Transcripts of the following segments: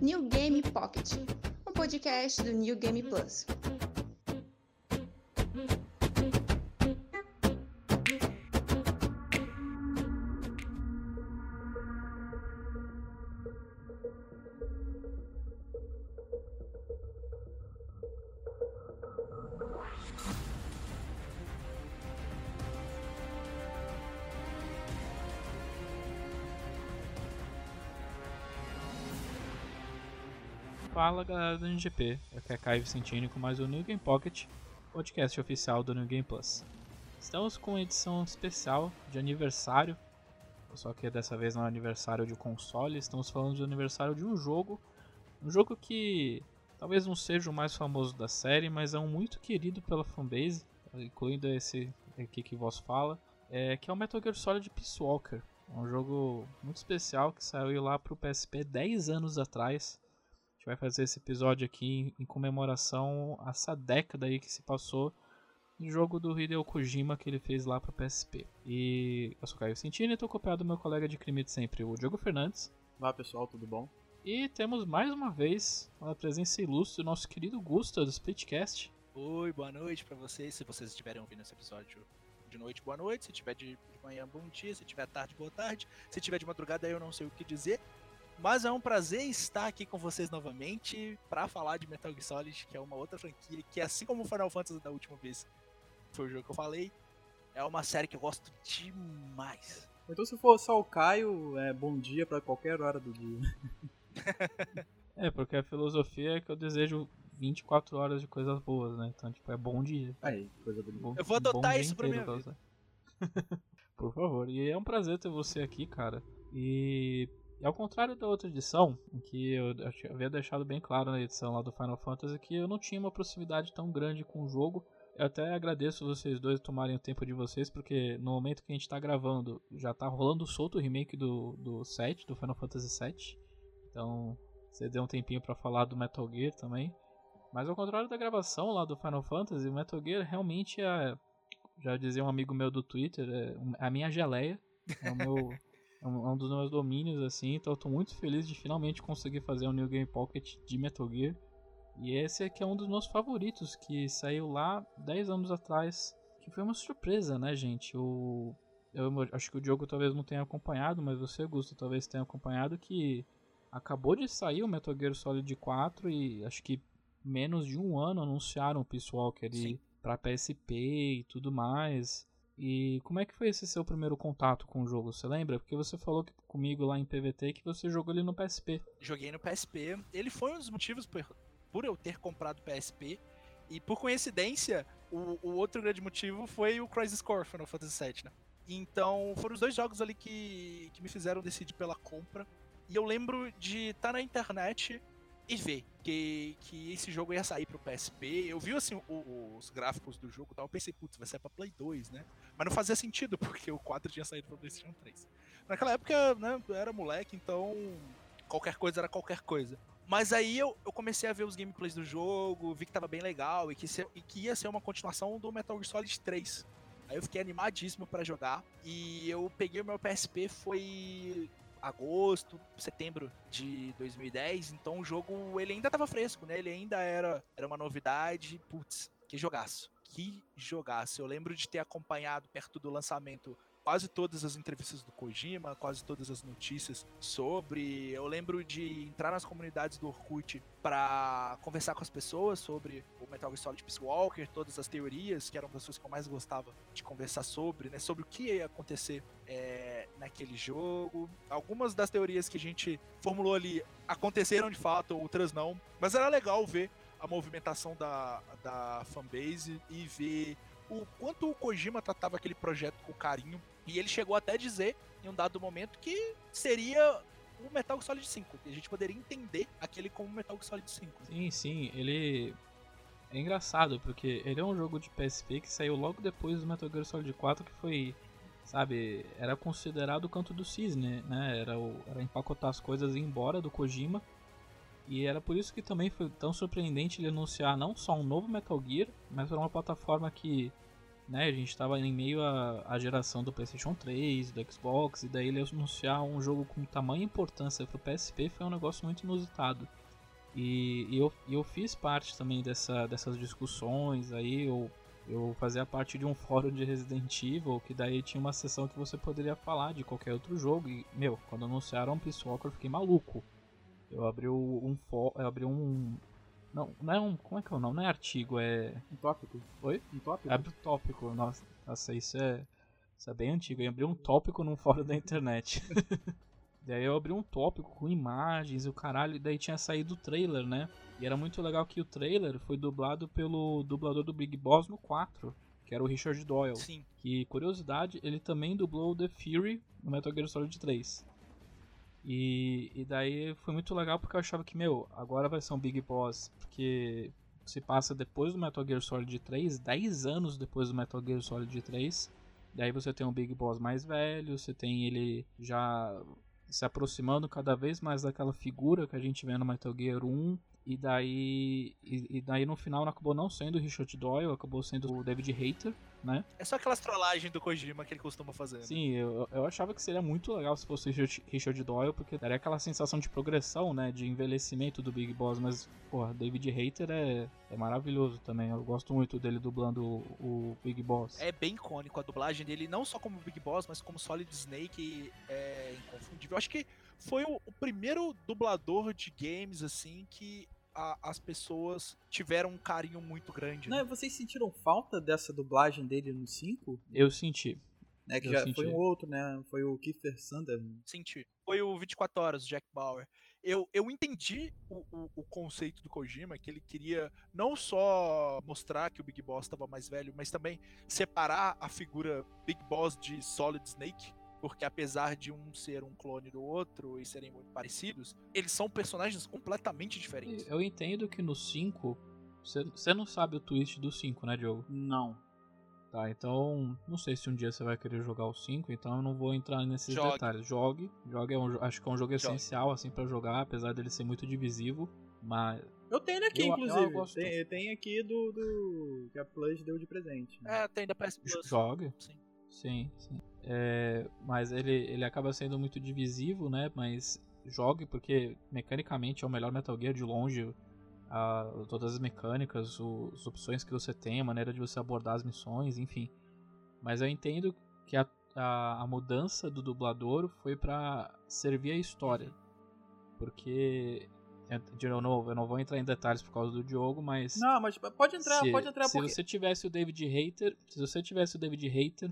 New Game Pocket, um podcast do New Game Plus. Fala galera do NGP, aqui é Caio Vicentini com mais um New Game Pocket, podcast oficial do New Game Plus. Estamos com uma edição especial de aniversário, só que dessa vez não é aniversário de console, estamos falando de aniversário de um jogo, um jogo que talvez não seja o mais famoso da série, mas é um muito querido pela fanbase, incluindo esse aqui que vos fala, é, que é o Metal Gear Solid Peace Walker. É um jogo muito especial que saiu lá para o PSP 10 anos atrás gente vai fazer esse episódio aqui em comemoração a essa década aí que se passou no jogo do Hideo Kojima que ele fez lá para PSP. E eu sou Caio Sentini e estou acompanhado do meu colega de crime de sempre, o Diogo Fernandes. Olá pessoal, tudo bom? E temos mais uma vez a presença ilustre do nosso querido Gusta do Splitcast. Oi, boa noite para vocês, se vocês estiverem ouvindo esse episódio de noite, boa noite, se tiver de manhã, bom dia, se tiver tarde, boa tarde, se tiver de madrugada, eu não sei o que dizer. Mas é um prazer estar aqui com vocês novamente para falar de Metal Gear Solid, que é uma outra franquia que, assim como Final Fantasy da última vez, foi o jogo que eu falei, é uma série que eu gosto demais. Então, se for só o Caio, é bom dia para qualquer hora do dia. é, porque a filosofia é que eu desejo 24 horas de coisas boas, né? Então, tipo, é bom dia. Aí, coisa bonita. eu vou adotar isso pra minha vida. Por favor. E é um prazer ter você aqui, cara. E e ao contrário da outra edição, que eu havia deixado bem claro na edição lá do Final Fantasy que eu não tinha uma proximidade tão grande com o jogo, eu até agradeço vocês dois tomarem o tempo de vocês, porque no momento que a gente está gravando, já está rolando solto o remake do, do 7, do Final Fantasy 7. Então, você deu um tempinho para falar do Metal Gear também. Mas ao contrário da gravação lá do Final Fantasy, o Metal Gear realmente é, já dizia um amigo meu do Twitter, é a minha geleia, é o meu é um, é um dos meus domínios, assim, então eu tô muito feliz de finalmente conseguir fazer um New Game Pocket de Metal Gear. E esse aqui é um dos meus favoritos, que saiu lá 10 anos atrás, que foi uma surpresa, né, gente? O, eu acho que o Diogo talvez não tenha acompanhado, mas você, Gusto, talvez tenha acompanhado que acabou de sair o Metal Gear Solid 4 e acho que menos de um ano anunciaram o Peace Walker ali para PSP e tudo mais. E como é que foi esse seu primeiro contato com o jogo? Você lembra? Porque você falou comigo lá em PVT que você jogou ele no PSP. Joguei no PSP. Ele foi um dos motivos por, por eu ter comprado PSP. E por coincidência, o, o outro grande motivo foi o Crisis Core Final Fantasy VII, né? Então, foram os dois jogos ali que, que me fizeram decidir pela compra. E eu lembro de estar tá na internet e ver que, que esse jogo ia sair pro PSP. Eu vi assim o, os gráficos do jogo e tal, eu pensei, putz, vai sair pra Play 2, né? Mas não fazia sentido, porque o 4 tinha saído pro PlayStation 3. Naquela época, né, eu era moleque, então qualquer coisa era qualquer coisa. Mas aí eu, eu comecei a ver os gameplays do jogo, vi que tava bem legal e que, se, e que ia ser uma continuação do Metal Gear Solid 3. Aí eu fiquei animadíssimo para jogar. E eu peguei o meu PSP, foi agosto, setembro de 2010, então o jogo ele ainda estava fresco, né? Ele ainda era, era uma novidade, putz, que jogaço. Que jogaço. Eu lembro de ter acompanhado perto do lançamento quase todas as entrevistas do Kojima, quase todas as notícias sobre. Eu lembro de entrar nas comunidades do Orkut para conversar com as pessoas sobre o Metal Gear Solid Peace Walker, todas as teorias, que eram as pessoas que eu mais gostava de conversar sobre, né? Sobre o que ia acontecer é, naquele jogo. Algumas das teorias que a gente formulou ali aconteceram de fato, outras não. Mas era legal ver a movimentação da, da fanbase e ver o quanto o Kojima tratava aquele projeto com carinho. E ele chegou até a dizer, em um dado momento, que seria o Metal Gear Solid 5. Que a gente poderia entender aquele como Metal Gear Solid 5. Sim, sim. Ele. É engraçado, porque ele é um jogo de PSP que saiu logo depois do Metal Gear Solid 4, que foi. Sabe, era considerado o canto do cisne, né? Era, o, era empacotar as coisas e ir embora do Kojima. E era por isso que também foi tão surpreendente ele anunciar não só um novo Metal Gear, mas para uma plataforma que né, a gente tava em meio à, geração do PlayStation 3, do Xbox, e daí ele anunciar um jogo com tamanha importância pro PSP foi um negócio muito inusitado. E, e eu, eu fiz parte também dessa, dessas discussões aí, eu, eu fazia parte de um fórum de Resident Evil, que daí tinha uma sessão que você poderia falar de qualquer outro jogo, e, meu, quando anunciaram Peace Walker eu fiquei maluco. Eu abri um, eu abri um, não, não é um. Como é que é o nome? Não é artigo, é. Um tópico. Oi? Um tópico? Abre o tópico. Nossa, nossa isso é. Isso é bem antigo. Eu abri um tópico num fórum da internet. daí eu abri um tópico com imagens e o caralho. E daí tinha saído o trailer, né? E era muito legal que o trailer foi dublado pelo dublador do Big Boss no 4. Que era o Richard Doyle. Sim. Que, curiosidade, ele também dublou The Fury no Metal Gear Solid 3. E, e daí foi muito legal porque eu achava que, meu, agora vai ser um Big Boss, porque se passa depois do Metal Gear Solid 3, 10 anos depois do Metal Gear Solid 3. Daí você tem um Big Boss mais velho, você tem ele já se aproximando cada vez mais daquela figura que a gente vê no Metal Gear 1. E daí, e, e daí no final acabou não sendo o Richard Doyle, acabou sendo o David Hayter, né? É só aquelas trollagens do Kojima que ele costuma fazer. Né? Sim, eu, eu achava que seria muito legal se fosse o Richard Doyle, porque daria aquela sensação de progressão, né? De envelhecimento do Big Boss, mas, porra, David Hayter é, é maravilhoso também. Eu gosto muito dele dublando o, o Big Boss. É bem icônico a dublagem dele, não só como Big Boss, mas como Solid Snake é inconfundível. Eu acho que foi o, o primeiro dublador de games, assim, que a, as pessoas tiveram um carinho muito grande. Não, né? vocês sentiram falta dessa dublagem dele no 5? Eu senti. É que Eu já senti. foi um outro, né? Foi o Kiefer Sutherland. Senti. Foi o 24 Horas, Jack Bauer. Eu, eu entendi o, o, o conceito do Kojima, que ele queria não só mostrar que o Big Boss estava mais velho, mas também separar a figura Big Boss de Solid Snake. Porque apesar de um ser um clone do outro e serem muito parecidos, eles são personagens completamente diferentes. Eu entendo que no 5. Você não sabe o twist do 5, né, Diogo? Não. Tá, então. Não sei se um dia você vai querer jogar o 5, então eu não vou entrar nesses Jogue. detalhes. Jogue. Jogue é um, acho que é um jogo Jogue. essencial, assim, pra jogar, apesar dele ser muito divisivo. Mas. Eu tenho ele aqui, Eu- eu inclusive. gosto. Tem, tem aqui do, do. que a Plus deu de presente. né? É, tem da PS Plus. Jogue. Sim. Sim, sim. É, mas ele, ele acaba sendo muito divisivo, né? Mas jogue, porque mecanicamente é o melhor Metal Gear de longe. A- todas as mecânicas, o- as opções que você tem, a maneira de você abordar as missões, enfim. Mas eu entendo que a, a, a mudança do dublador foi pra servir a história. Porque, é, de novo, eu não vou entrar em detalhes por causa do Diogo, mas Não, mas pode entrar, se, pode entrar se porque. você tivesse o David Hater, se você tivesse o David Hater,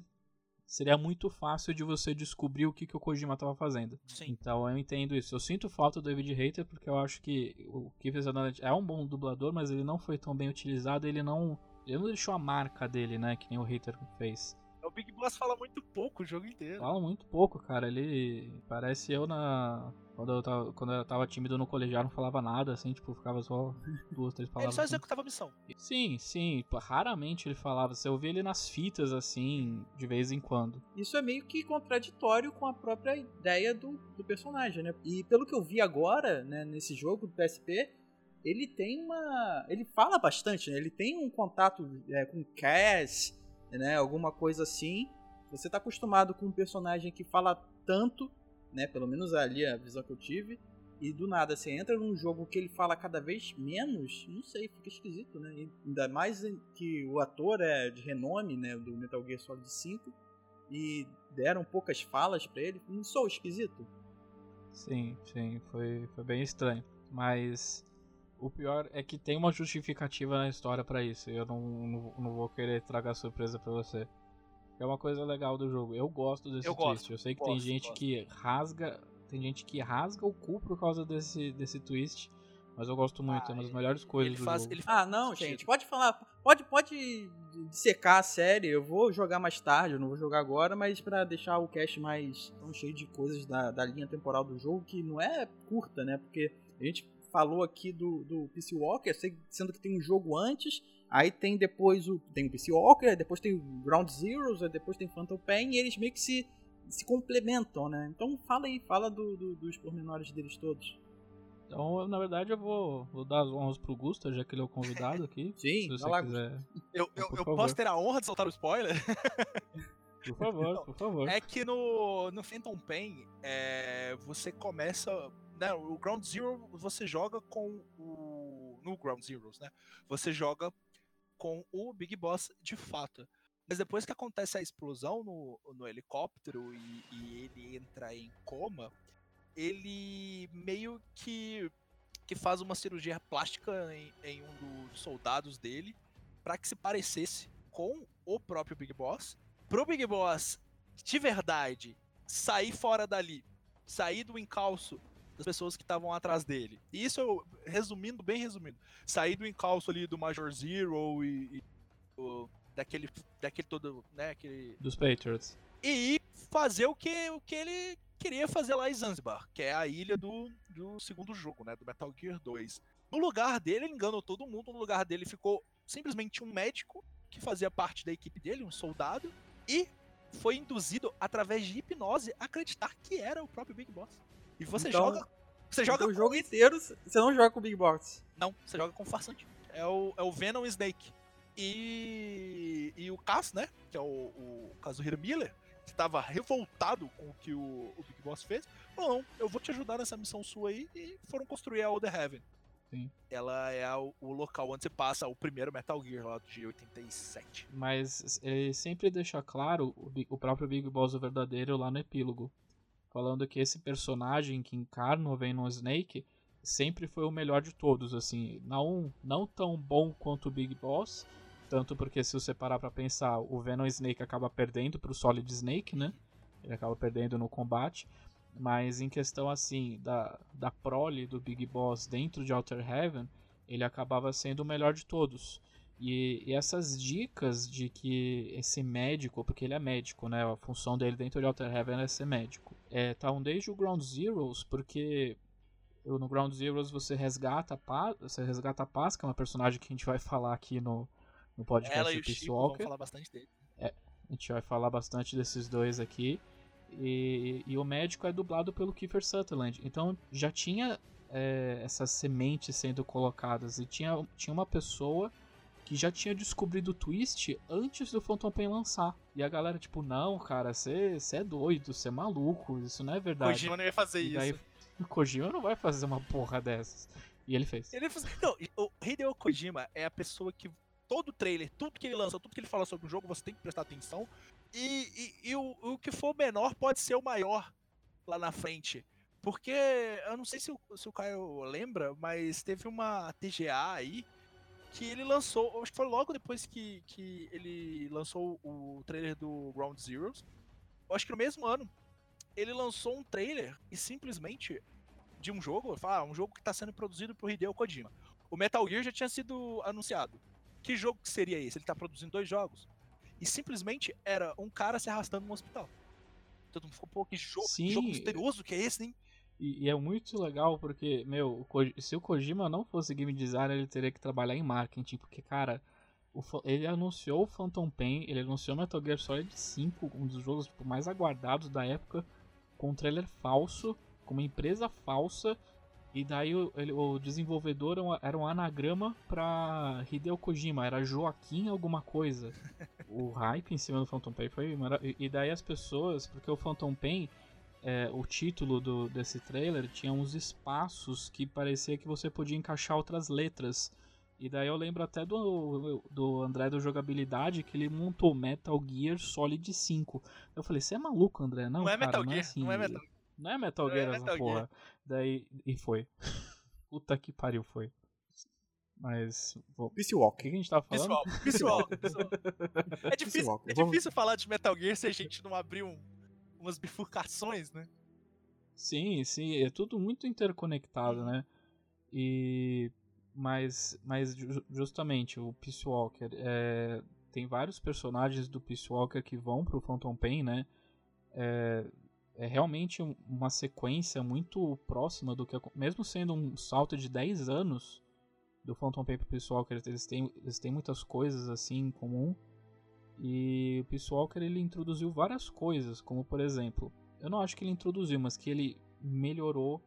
seria muito fácil de você descobrir o que, que o Kojima estava fazendo. Sim. Então eu entendo isso. Eu sinto falta do David Hater porque eu acho que o Kiefer Sutherland é um bom dublador, mas ele não foi tão bem utilizado, ele não, ele não deixou a marca dele, né, que nem o Hater fez. O Big Boss fala muito pouco o jogo inteiro. Fala muito pouco, cara. Ele parece eu na quando eu tava, quando eu tava tímido no colegial não falava nada, assim, tipo, ficava só duas, três Ele palavras. só assim. executava a missão. Sim, sim. Raramente ele falava. Você ouvia ele nas fitas, assim, de vez em quando. Isso é meio que contraditório com a própria ideia do, do personagem, né? E pelo que eu vi agora, né, nesse jogo do PSP, ele tem uma. Ele fala bastante, né? Ele tem um contato é, com Cass, né? Alguma coisa assim. Você tá acostumado com um personagem que fala tanto, né? Pelo menos ali a visão que eu tive. E do nada, você entra num jogo que ele fala cada vez menos, não sei, fica esquisito, né? E Ainda mais que o ator é de renome, né? Do Metal Gear Solid 5 e deram poucas falas pra ele. Não sou esquisito? Sim, sim. Foi, foi bem estranho. Mas o pior é que tem uma justificativa na história pra isso. Eu não, não, não vou querer tragar surpresa pra você. É uma coisa legal do jogo. Eu gosto desse Eu twist. gosto, eu sei que tem gosto, gente gosto. que rasga. Tem gente que rasga o cu por causa desse, desse twist. Mas eu gosto muito, é uma das Ah, melhores coisas ele do faz, jogo. ele Ah, não, muito gente. Pode falar. Pode, pode dissecar a série. Eu vou jogar mais tarde. Eu não vou jogar agora, mas pra deixar o cast mais tão cheio de coisas da, da linha temporal do jogo, que não é curta, né? Porque a gente falou aqui do, do Peace Walker, se- sendo que tem um jogo antes. Aí tem depois o. Tem o Peace Walker, depois tem o Ground Zeroes, depois tem Phantom Pain, e eles meio que se, se complementam, né? Então fala aí, fala do, do- dos pormenores deles todos. Então, na verdade, eu vou, vou dar as honras pro Gusta, já que ele é o convidado aqui. Sim, se você vai lá, quiser. Eu, eu, eu posso ter a honra de soltar o spoiler? Por favor, por favor. É que no, no Phantom Pain, é, você começa. Né, o Ground Zero você joga com o. No Ground Zeroes, né? Você joga com o Big Boss de fato. Mas depois que acontece a explosão no, no helicóptero e, e ele entra em coma, ele meio que, que faz uma cirurgia plástica em, em um dos soldados dele para que se parecesse com o próprio Big Boss. Pro Big Boss, de verdade, sair fora dali, sair do encalço das pessoas que estavam atrás dele. E isso, eu, resumindo, bem resumido, sair do encalço ali do Major Zero e, e o- daquele, daquele todo, né, aquele Dos Patriots. e fazer o que, o que ele queria fazer lá em Zanzibar, que é a ilha do, do segundo jogo, né? Do Metal Gear 2. No lugar dele, ele enganou todo mundo. No lugar dele ficou simplesmente um médico que fazia parte da equipe dele, um soldado, e foi induzido através de hipnose a acreditar que era o próprio Big Boss. E você Então- joga. Você joga o com jogo inteiro, você não joga com o Big Boss. não, você joga com o farsante. É o, é o Venom Snake. E, e o Cass, né? Que é o, o Kazuhiro Miller, que tava revoltado com o que o, o Big Boss fez. Falou, não, eu vou te ajudar nessa missão sua aí. E foram construir a Older Heaven. Sim. Ela é o, o local onde você passa o primeiro Metal Gear lá de 87. Mas ele sempre deixa claro o, o próprio Big Boss o verdadeiro lá no epílogo. Falando que esse personagem que encarna o Venom Snake sempre foi o melhor de todos, assim, não, não tão bom quanto o Big Boss, tanto porque se você parar pra pensar, o Venom Snake acaba perdendo pro Solid Snake, né? Ele acaba perdendo no combate, mas em questão assim da, da prole do Big Boss dentro de Outer Heaven, ele acabava sendo o melhor de todos. E, e essas dicas de que esse médico, porque ele é médico, né? A função dele dentro de Outer Heaven é ser médico. É, estavam desde o Ground Zeroes, porque no Ground Zeroes você resgata a Paz, você resgata a Paz, que é uma personagem que a gente vai falar aqui no, no podcast Ela e do Peace Walker. falar bastante dele. A gente vai falar bastante desses dois aqui. E, e o médico é dublado pelo Kiefer Sutherland. Então já tinha é, essas sementes sendo colocadas. E tinha, tinha uma pessoa que já tinha descobrido o twist antes do Phantom Pain lançar. E a galera, tipo, não, cara, você é doido, você é maluco, isso não é verdade. Kojima não ia fazer e isso. daí, o Kojima não vai fazer uma porra dessas. E ele fez. Ele faz... Não, o Hideo Kojima é a pessoa que todo trailer, tudo que ele lança, tudo que ele fala sobre o jogo, você tem que prestar atenção. E, e, e o, o que for menor pode ser o maior lá na frente. Porque eu não sei se o, se o Caio lembra, mas teve uma TGA aí que ele lançou, acho que foi logo depois que, que ele lançou o trailer do Ground Zeroes. Acho que no mesmo ano, ele lançou um trailer e simplesmente de um jogo, fala, ah, um jogo que está sendo produzido por Hideo Kojima. O Metal Gear já tinha sido anunciado. Que jogo que seria esse? Ele tá produzindo dois jogos. E simplesmente era um cara se arrastando no hospital. Todo mundo ficou, pô, que jogo, que jogo misterioso que é esse, hein? E, e é muito legal porque, meu, se o Kojima não fosse game designer, ele teria que trabalhar em marketing, porque, cara, o ele anunciou o Phantom Pain, ele anunciou Metal Gear Solid 5, um dos jogos tipo, mais aguardados da época, com um trailer falso, com uma empresa falsa, e daí o, ele- o desenvolvedor era um, era um anagrama pra Hideo Kojima, era Joaquim alguma coisa. o hype em cima do Phantom Pain foi mara- e- E daí as pessoas, porque o Phantom Pain é, o título do, desse trailer tinha uns espaços que parecia que você podia encaixar outras letras. E daí eu lembro até do, do André do Jogabilidade que ele montou Metal Gear Solid 5. Eu falei, você é maluco, André? Não, Não é cara, Metal não é Gear, assim. não é Metal Não é Metal Não é Gear essa Metal porra. Gear. Daí, e foi. Puta que pariu, foi. Mas, o Peace que, Walker. que a gente tava falando? Pessoal, pessoal, pessoal. É difícil, Walker. é Vamos- difícil falar de Metal Gear se a gente não abrir um- umas bifurcações, né? Sim, sim, é tudo muito interconectado, né? E mas, mas ju- justamente o Peace Walker é, tem vários personagens do Peace Walker que vão pro Phantom Pain, né? É, é realmente um- uma sequência muito próxima do que mesmo sendo um salto de 10 anos do Phantom Pain pro Peace Walker, eles têm, eles têm muitas coisas assim em comum. E o Peace Walker ele introduziu várias coisas, como por exemplo, eu não acho que ele introduziu, mas que ele melhorou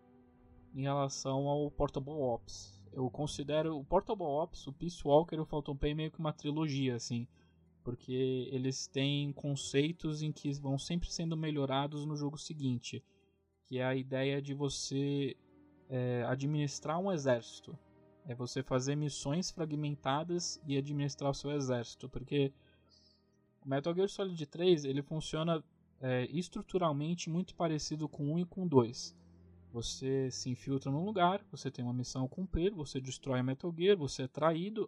em relação ao Portable Ops. Eu considero o Portable Ops, o Peace Walker e o Phantom Pain meio que uma trilogia, assim. Porque eles têm conceitos em que vão sempre sendo melhorados no jogo seguinte. Que é a ideia de você é, administrar um exército. É você fazer missões fragmentadas e administrar o seu exército. Porque Metal Gear Solid 3 ele funciona é, estruturalmente muito parecido com 1 e com 2. Você se infiltra num lugar, você tem uma missão a cumprir, você destrói a Metal Gear, você é traído,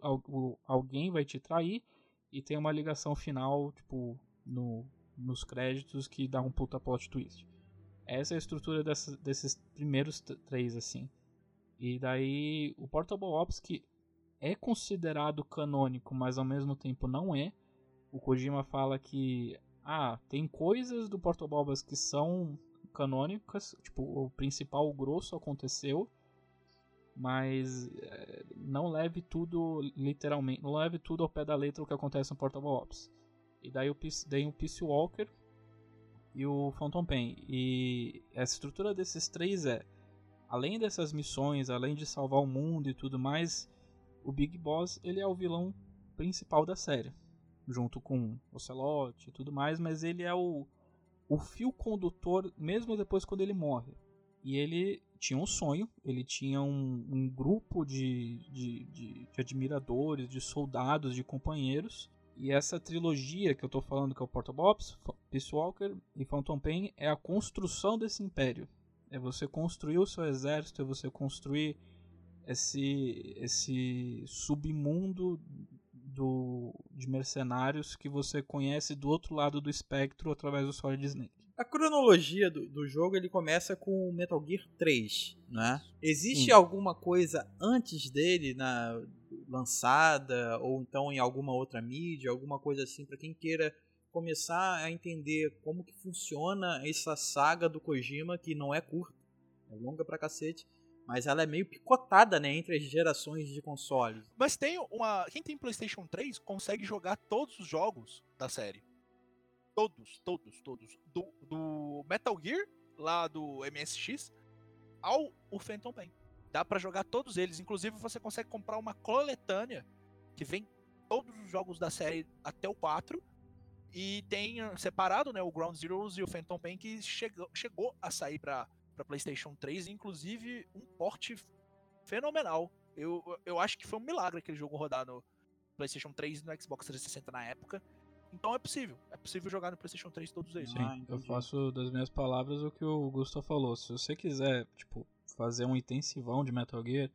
alguém vai te trair e tem uma ligação final, tipo, no, nos créditos que dá um puta plot twist. Essa é a estrutura desses primeiros três, assim. E daí o Portable Ops, que é considerado canônico, mas ao mesmo tempo não é. O Kojima fala que ah, tem coisas do Portable Ops que são canônicas, tipo, o principal o grosso aconteceu, mas é, não leve tudo literalmente, não leve tudo ao pé da letra o que acontece no Portable Ops. E daí o, daí o Peace Walker e o Phantom Pain. E a estrutura desses três é além dessas missões, além de salvar o mundo e tudo mais, o Big Boss ele é o vilão principal da série, junto com o Celote e tudo mais, mas ele é o, o fio condutor mesmo depois quando ele morre. E ele tinha um sonho, ele tinha um, um grupo de, de, de, de, admiradores, de soldados, de companheiros. E essa trilogia que eu estou falando, que é o Portabops, Peace Walker e Phantom Pain, é a construção desse império. É você construir o seu exército, é você construir esse, esse submundo do, de mercenários que você conhece do outro lado do espectro através do Solid Snake. A cronologia do, do jogo ele começa com Metal Gear 3, né? Existe Sim. alguma coisa antes dele na lançada ou então em alguma outra mídia, alguma coisa assim para quem queira começar a entender como que funciona essa saga do Kojima, que não é curta, é longa pra cacete, mas ela é meio picotada, né, entre as gerações de consoles. Mas tem uma, quem tem PlayStation 3 consegue jogar todos os jogos da série. Todos, todos, todos. Do, do Metal Gear, lá do MSX, ao o Phantom Pain. Dá para jogar todos eles, inclusive você consegue comprar uma coletânea que vem todos os jogos da série até o 4 e tem ah, separado né, o Ground Zeroes e o Phantom Pain que chegou, chegou a sair para PlayStation 3, inclusive um porte fenomenal. Eu, eu acho que foi um milagre aquele jogo rodar no PlayStation 3 e no Xbox 360 na época. Então é possível. É possível jogar no PlayStation 3 todos eles. Sim, ah, eu faço das minhas palavras o que o Gustavo falou. Se você quiser, tipo, fazer um intensivão de Metal Gear,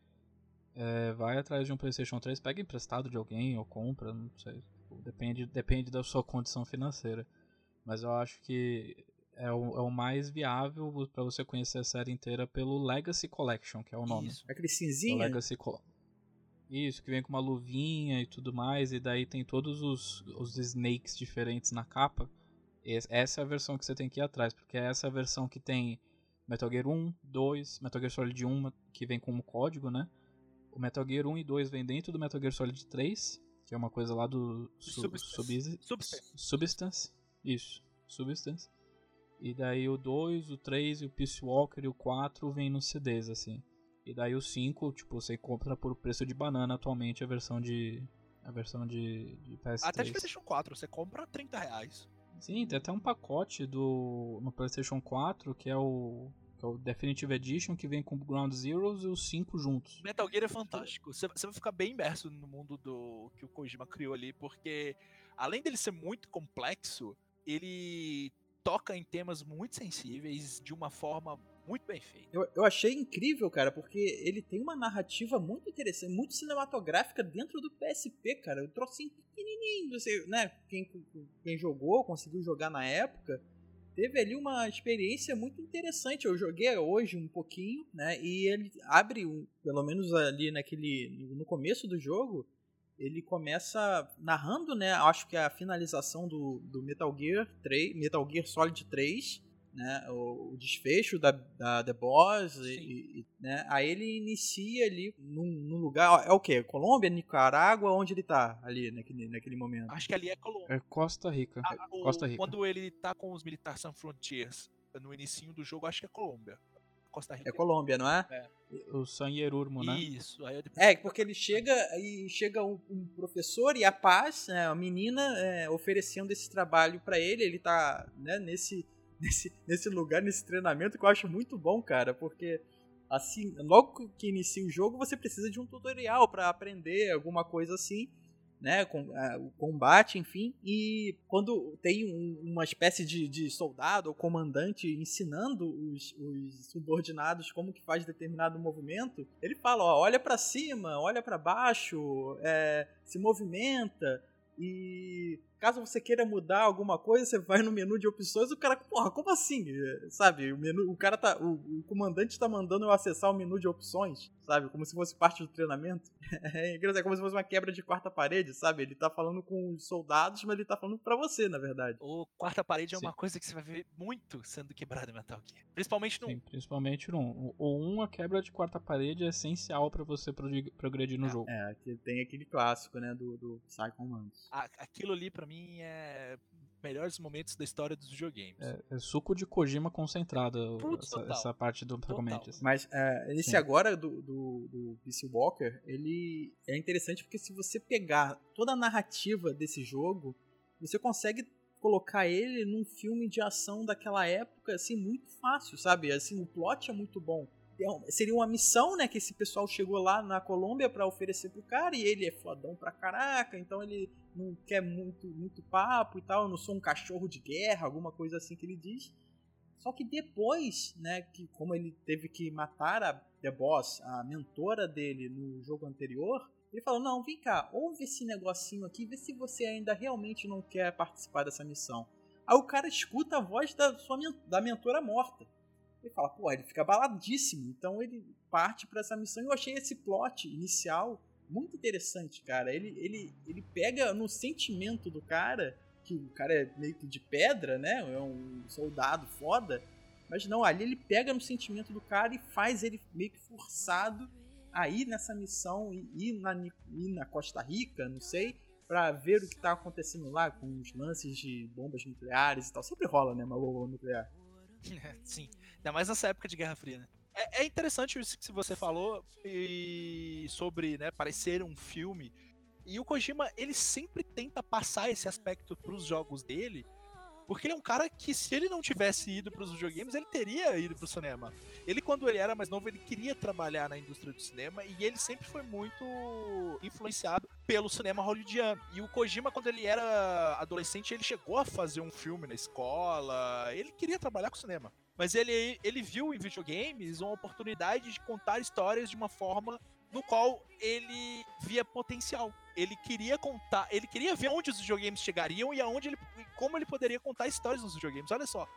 é, vai atrás de um PlayStation 3, pega emprestado de alguém ou compra, não sei. Depende, depende da sua condição financeira. Mas eu acho que é o, é o mais viável para você conhecer a série inteira pelo Legacy Collection, que é o nome. Isso. Aquele cinzinho? Legacy Co Isso, que vem com uma luvinha e tudo mais, e daí tem todos os, os snakes diferentes na capa. Essa é a versão que você tem que ir atrás, porque é essa a versão que tem Metal Gear 1, 2, Metal Gear Solid 1, que vem como código, né? O Metal Gear 1 e 2 vem dentro do Metal Gear Solid 3, que é uma coisa lá do su Substance. Substance. Substance. Isso, Substance. E daí o 2, o 3 e o Peace Walker e o 4 vem nos CDs, assim. E daí o 5, tipo, você compra por preço de banana atualmente a versão de. A versão de, de PS3. Até de PlayStation 4, você compra 30 reais. Sim, tem até um pacote do no PlayStation 4 que é o que é o Definitive Edition, que vem com Ground Zeroes e os 5 juntos. Metal Gear é fantástico. Você, vai ficar bem imerso no mundo do que o Kojima criou ali, porque além dele ser muito complexo, ele toca em temas muito sensíveis de uma forma muito bem feita. Eu, eu achei incrível, cara, porque ele tem uma narrativa muito interessante, muito cinematográfica dentro do PSP, cara. Eu trouxe pequenininho, você, né? Quem, quem jogou, conseguiu jogar na época, teve ali uma experiência muito interessante. Eu joguei hoje um pouquinho, né? E ele abre, um, pelo menos ali naquele no começo do jogo, ele começa narrando, né? Acho que é a finalização do, do Metal Gear 3, Metal Gear Solid 3 né, o, o desfecho da, da The Boss, e, e, né, aí ele inicia ali num, num, lugar, é o que? Colômbia, Nicarágua, onde ele tá ali naquele, naquele momento? Acho que ali é Colômbia. É Costa Rica. Ah, o, Costa Rica. Quando ele tá com os militares Sans Frontiers no início do jogo, acho que é Colômbia. Costa Rica. É Colômbia, não é? O Sanhierurmo, né? Isso. Aí eu depois- É, porque ele chega e chega um, um professor e a paz, né, a menina, é, oferecendo esse trabalho pra ele. Ele tá né, nesse, nesse, nesse lugar, nesse treinamento que eu acho muito bom, cara, porque assim, logo que inicia o jogo, você precisa de um tutorial pra aprender alguma coisa assim. Né, com, ah, o combate, enfim, e quando tem um- uma espécie de, de soldado ou comandante ensinando os, os subordinados como que faz determinado movimento, ele fala, ó, olha pra cima, olha pra baixo, é, se movimenta e caso você queira mudar alguma coisa, você vai no menu de opções, o cara, porra, como assim? É, Sabe, o menu, o cara tá, o, o comandante tá mandando eu acessar o menu de opções, sabe, como se fosse parte do treinamento. É engraçado, é como se fosse uma quebra de quarta parede, sabe? Ele tá falando com os soldados, mas ele tá falando pra você, na verdade. O quarta parede é Sim. uma coisa que você vai ver muito sendo quebrada em Metal Gear. Principalmente no Sim, principalmente no 1. O 1, a quebra de quarta parede é essencial pra você prog- progredir no jogo. É, que tem aquele clássico, né, do, do Psycho Mantis. aquilo ali pra mim é melhores momentos da história dos videogames. É, é suco de Kojima concentrado, essa, essa parte do Total. Prometheus. Mas é, esse Sim. agora do, do, do Peace Walker, ele é interessante porque se você pegar toda a narrativa desse jogo, você consegue colocar ele num filme de ação daquela época, assim, muito fácil, sabe? Assim, o plot é muito bom. É Seria uma missão, né, que esse pessoal chegou lá na Colômbia pra oferecer pro cara e ele é fodão pra caraca, então ele não quer muito, muito papo e tal, eu não sou um cachorro de guerra, alguma coisa assim que ele diz. Só que depois, né, que como ele teve que matar a The Boss, a mentora dele no jogo anterior, ele falou: "Não, vem cá, ouve esse negocinho aqui, vê se você ainda realmente não quer participar dessa missão". Aí o cara escuta a voz da sua da mentora morta. Ele fala: "Pô, ele fica baladíssimo". Então ele parte pra essa missão. E eu achei esse plot inicial muito interessante, cara. Ele ele ele pega no sentimento do cara que o cara é meio que de pedra, né? É um soldado foda. Mas não, ali ele pega no sentimento do cara e faz ele meio que forçado a ir nessa missão e ir na, ir na Costa Rica, não sei, pra ver o que tá acontecendo lá com os lances de bombas nucleares e tal. Sempre rola, né, uma bomba nuclear. Sim, ainda mais nessa época de Guerra Fria, né? É, é interessante isso que você falou e sobre, né, parecer um filme. E o Kojima, ele sempre tenta passar esse aspecto pros jogos dele, porque ele é um cara que se ele não tivesse ido pros videogames, ele teria ido pro cinema. Ele quando ele era mais novo, ele queria trabalhar na indústria do cinema e ele sempre foi muito influenciado pelo cinema hollywoodiano. E o Kojima quando ele era adolescente, ele chegou a fazer um filme na escola, ele queria trabalhar com cinema. Mas ele, ele viu em videogames uma oportunidade de contar histórias de uma forma no qual ele via potencial. Ele queria contar, ele queria ver onde os videogames chegariam e aonde ele, como ele poderia contar histórias nos videogames. Olha só,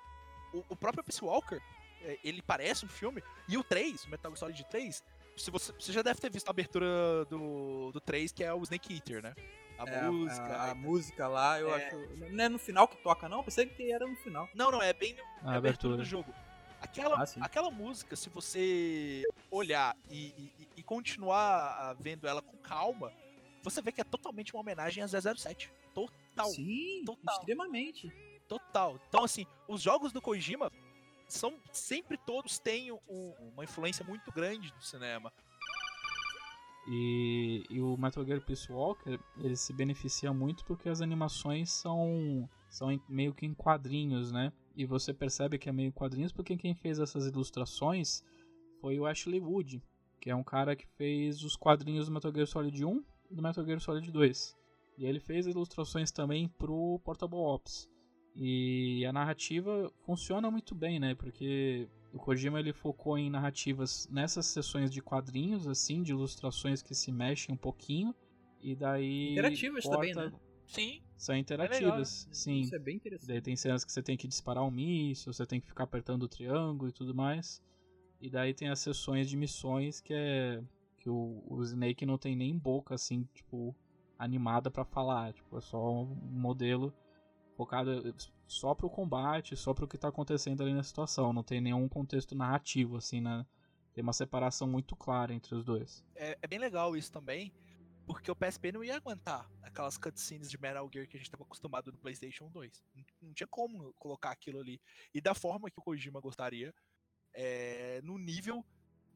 o, o próprio Peace Walker, é, ele parece um filme, e o 3, o Metal Solid 3, se você, você já deve ter visto a abertura do, do 3, que é o Snake Eater, né? A É, música. a, a aí- música lá, eu É. acho. Não é no final que toca, não? Eu pensei que era no final. Não, não, é bem no, A a abertura abertura. do jogo. Aquela, Ah, aquela música, se você olhar e, e- e continuar ah, vendo ela com calma, você vê que é totalmente uma homenagem a 007. Total, Sim, total. extremamente. total. Então, assim, os jogos do Kojima são sempre todos têm um- uma influência muito grande do cinema. E, e o Metal Gear Peace Walker, ele se beneficia muito porque as animações são, são meio que em quadrinhos, né? E você percebe que é meio quadrinhos porque quem fez essas ilustrações foi o Ashley Wood, que é um cara que fez os quadrinhos do Metal Gear Solid 1 e do Metal Gear Solid 2. E ele fez ilustrações também pro Portable Ops. E a narrativa funciona muito bem, né? Porque o Kojima ele focou em narrativas nessas sessões de quadrinhos, assim, de ilustrações que se mexem um pouquinho. E daí. Interativas corta- também, né? Sim, São interativas, sim. Isso é bem interessante. daí tem cenas que você tem que disparar um míssil, você tem que ficar apertando o triângulo e tudo mais. E daí tem as sessões de missões que é. que o, o Snake não tem nem boca, assim, tipo, animada pra falar. Tipo, é só um modelo focado só pro combate, só pro que tá acontecendo ali na situação. Não tem nenhum contexto narrativo, assim, né? Tem uma separação muito clara entre os dois. é, é bem legal isso também, porque o PSP não ia aguentar aquelas cutscenes de Metal Gear que a gente estava acostumado no PlayStation 2. Não, não tinha como colocar aquilo ali. E da forma que o Kojima gostaria, é, no nível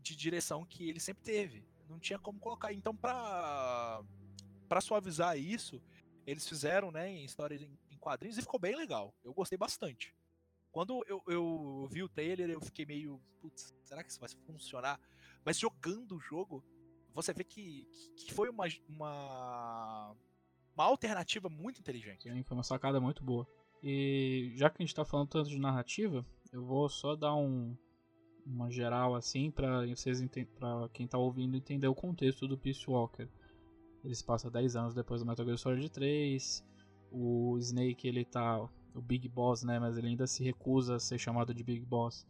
de direção que ele sempre teve. Não tinha como colocar. Então, pra, pra suavizar isso, eles fizeram, né, em histórias em, em quadrinhos e ficou bem legal. Eu gostei bastante. Quando eu, eu vi o trailer, eu fiquei meio. Putz, será que isso vai funcionar? Mas jogando o jogo, você vê que, que foi uma, uma, uma alternativa muito inteligente. Sim, foi uma sacada muito boa. E já que a gente tá falando tanto de narrativa, eu vou só dar um, uma geral assim para vocês para quem tá ouvindo entender o contexto do Peace Walker. Ele se passa 10 anos depois do Metal Gear Solid 3. O Snake ele tá o Big Boss, né, mas ele ainda se recusa a ser chamado de Big Boss.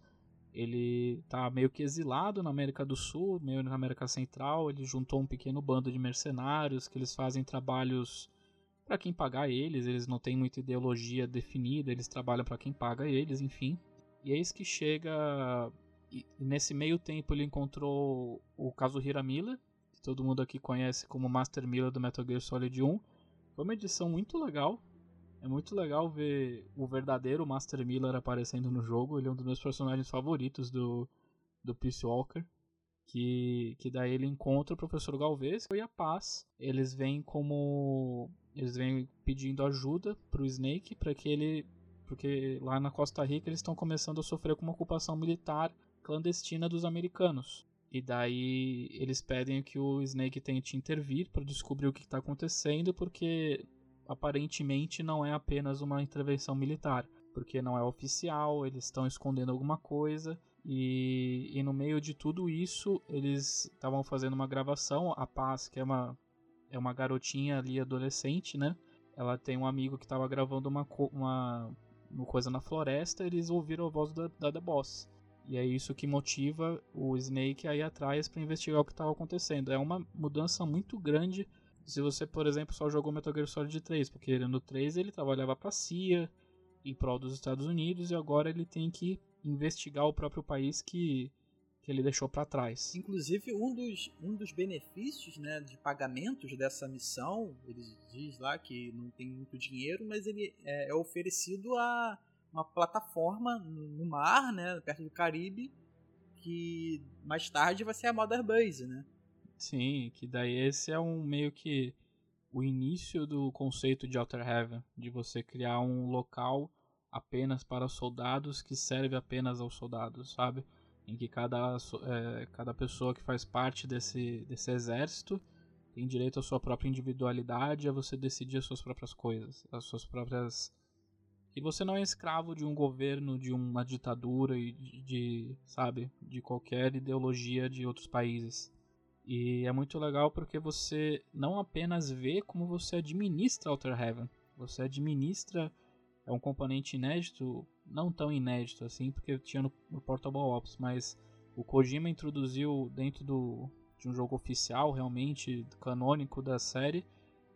Ele tá meio que exilado na América do Sul, meio na América Central. Ele juntou um pequeno bando de mercenários que eles fazem trabalhos para quem pagar eles. Eles não têm muita ideologia definida, eles trabalham para quem paga eles, enfim. E eis que chega e nesse meio tempo ele encontrou o Kazuhira Miller, que todo mundo aqui conhece como Master Miller do Metal Gear Solid 1. Foi uma edição muito legal. É muito legal ver o verdadeiro Master Miller aparecendo no jogo. Ele é um dos meus personagens favoritos do, do Peace Walker. Que, que daí ele encontra o professor Galvez e a Paz. Eles vêm como. Eles vêm pedindo ajuda pro Snake para que ele. Porque lá na Costa Rica eles estão começando a sofrer com uma ocupação militar clandestina dos americanos. E daí eles pedem que o Snake tente intervir para descobrir o que está acontecendo, porque aparentemente não é apenas uma intervenção militar, porque não é oficial, eles estão escondendo alguma coisa. E, e no meio de tudo isso, eles estavam fazendo uma gravação. A Paz, que é uma, é uma garotinha ali adolescente, né? Ela tem um amigo que estava gravando uma, uma, uma coisa na floresta. Eles ouviram a voz da, da The Boss. E é isso que motiva o Snake a ir atrás para investigar o que estava acontecendo. É uma mudança muito grande se você, por exemplo, só jogou Metal Gear Solid 3, porque no 3 ele trabalhava para a CIA em prol dos Estados Unidos e agora ele tem que investigar o próprio país que, que ele deixou para trás. Inclusive, um dos, um dos benefícios né, de pagamentos dessa missão, ele diz lá que não tem muito dinheiro, mas ele é, é oferecido a uma plataforma no mar, né, perto do Caribe, que mais tarde vai ser a Mother Base, né? Sim, que daí esse é um meio que o início do conceito de Outer Heaven, de você criar um local apenas para soldados que serve apenas aos soldados, sabe? Em que cada, é, cada pessoa que faz parte desse, desse exército tem direito à sua própria individualidade, a você decidir as suas próprias coisas, as suas próprias e você não é escravo de um governo, de uma ditadura e de, sabe, de qualquer ideologia de outros países. E é muito legal porque você não apenas vê como você administra Outer Heaven, você administra é um componente inédito, não tão inédito assim, porque tinha no, no Portable Ops, mas o Kojima introduziu dentro do, de um jogo oficial, realmente canônico da série,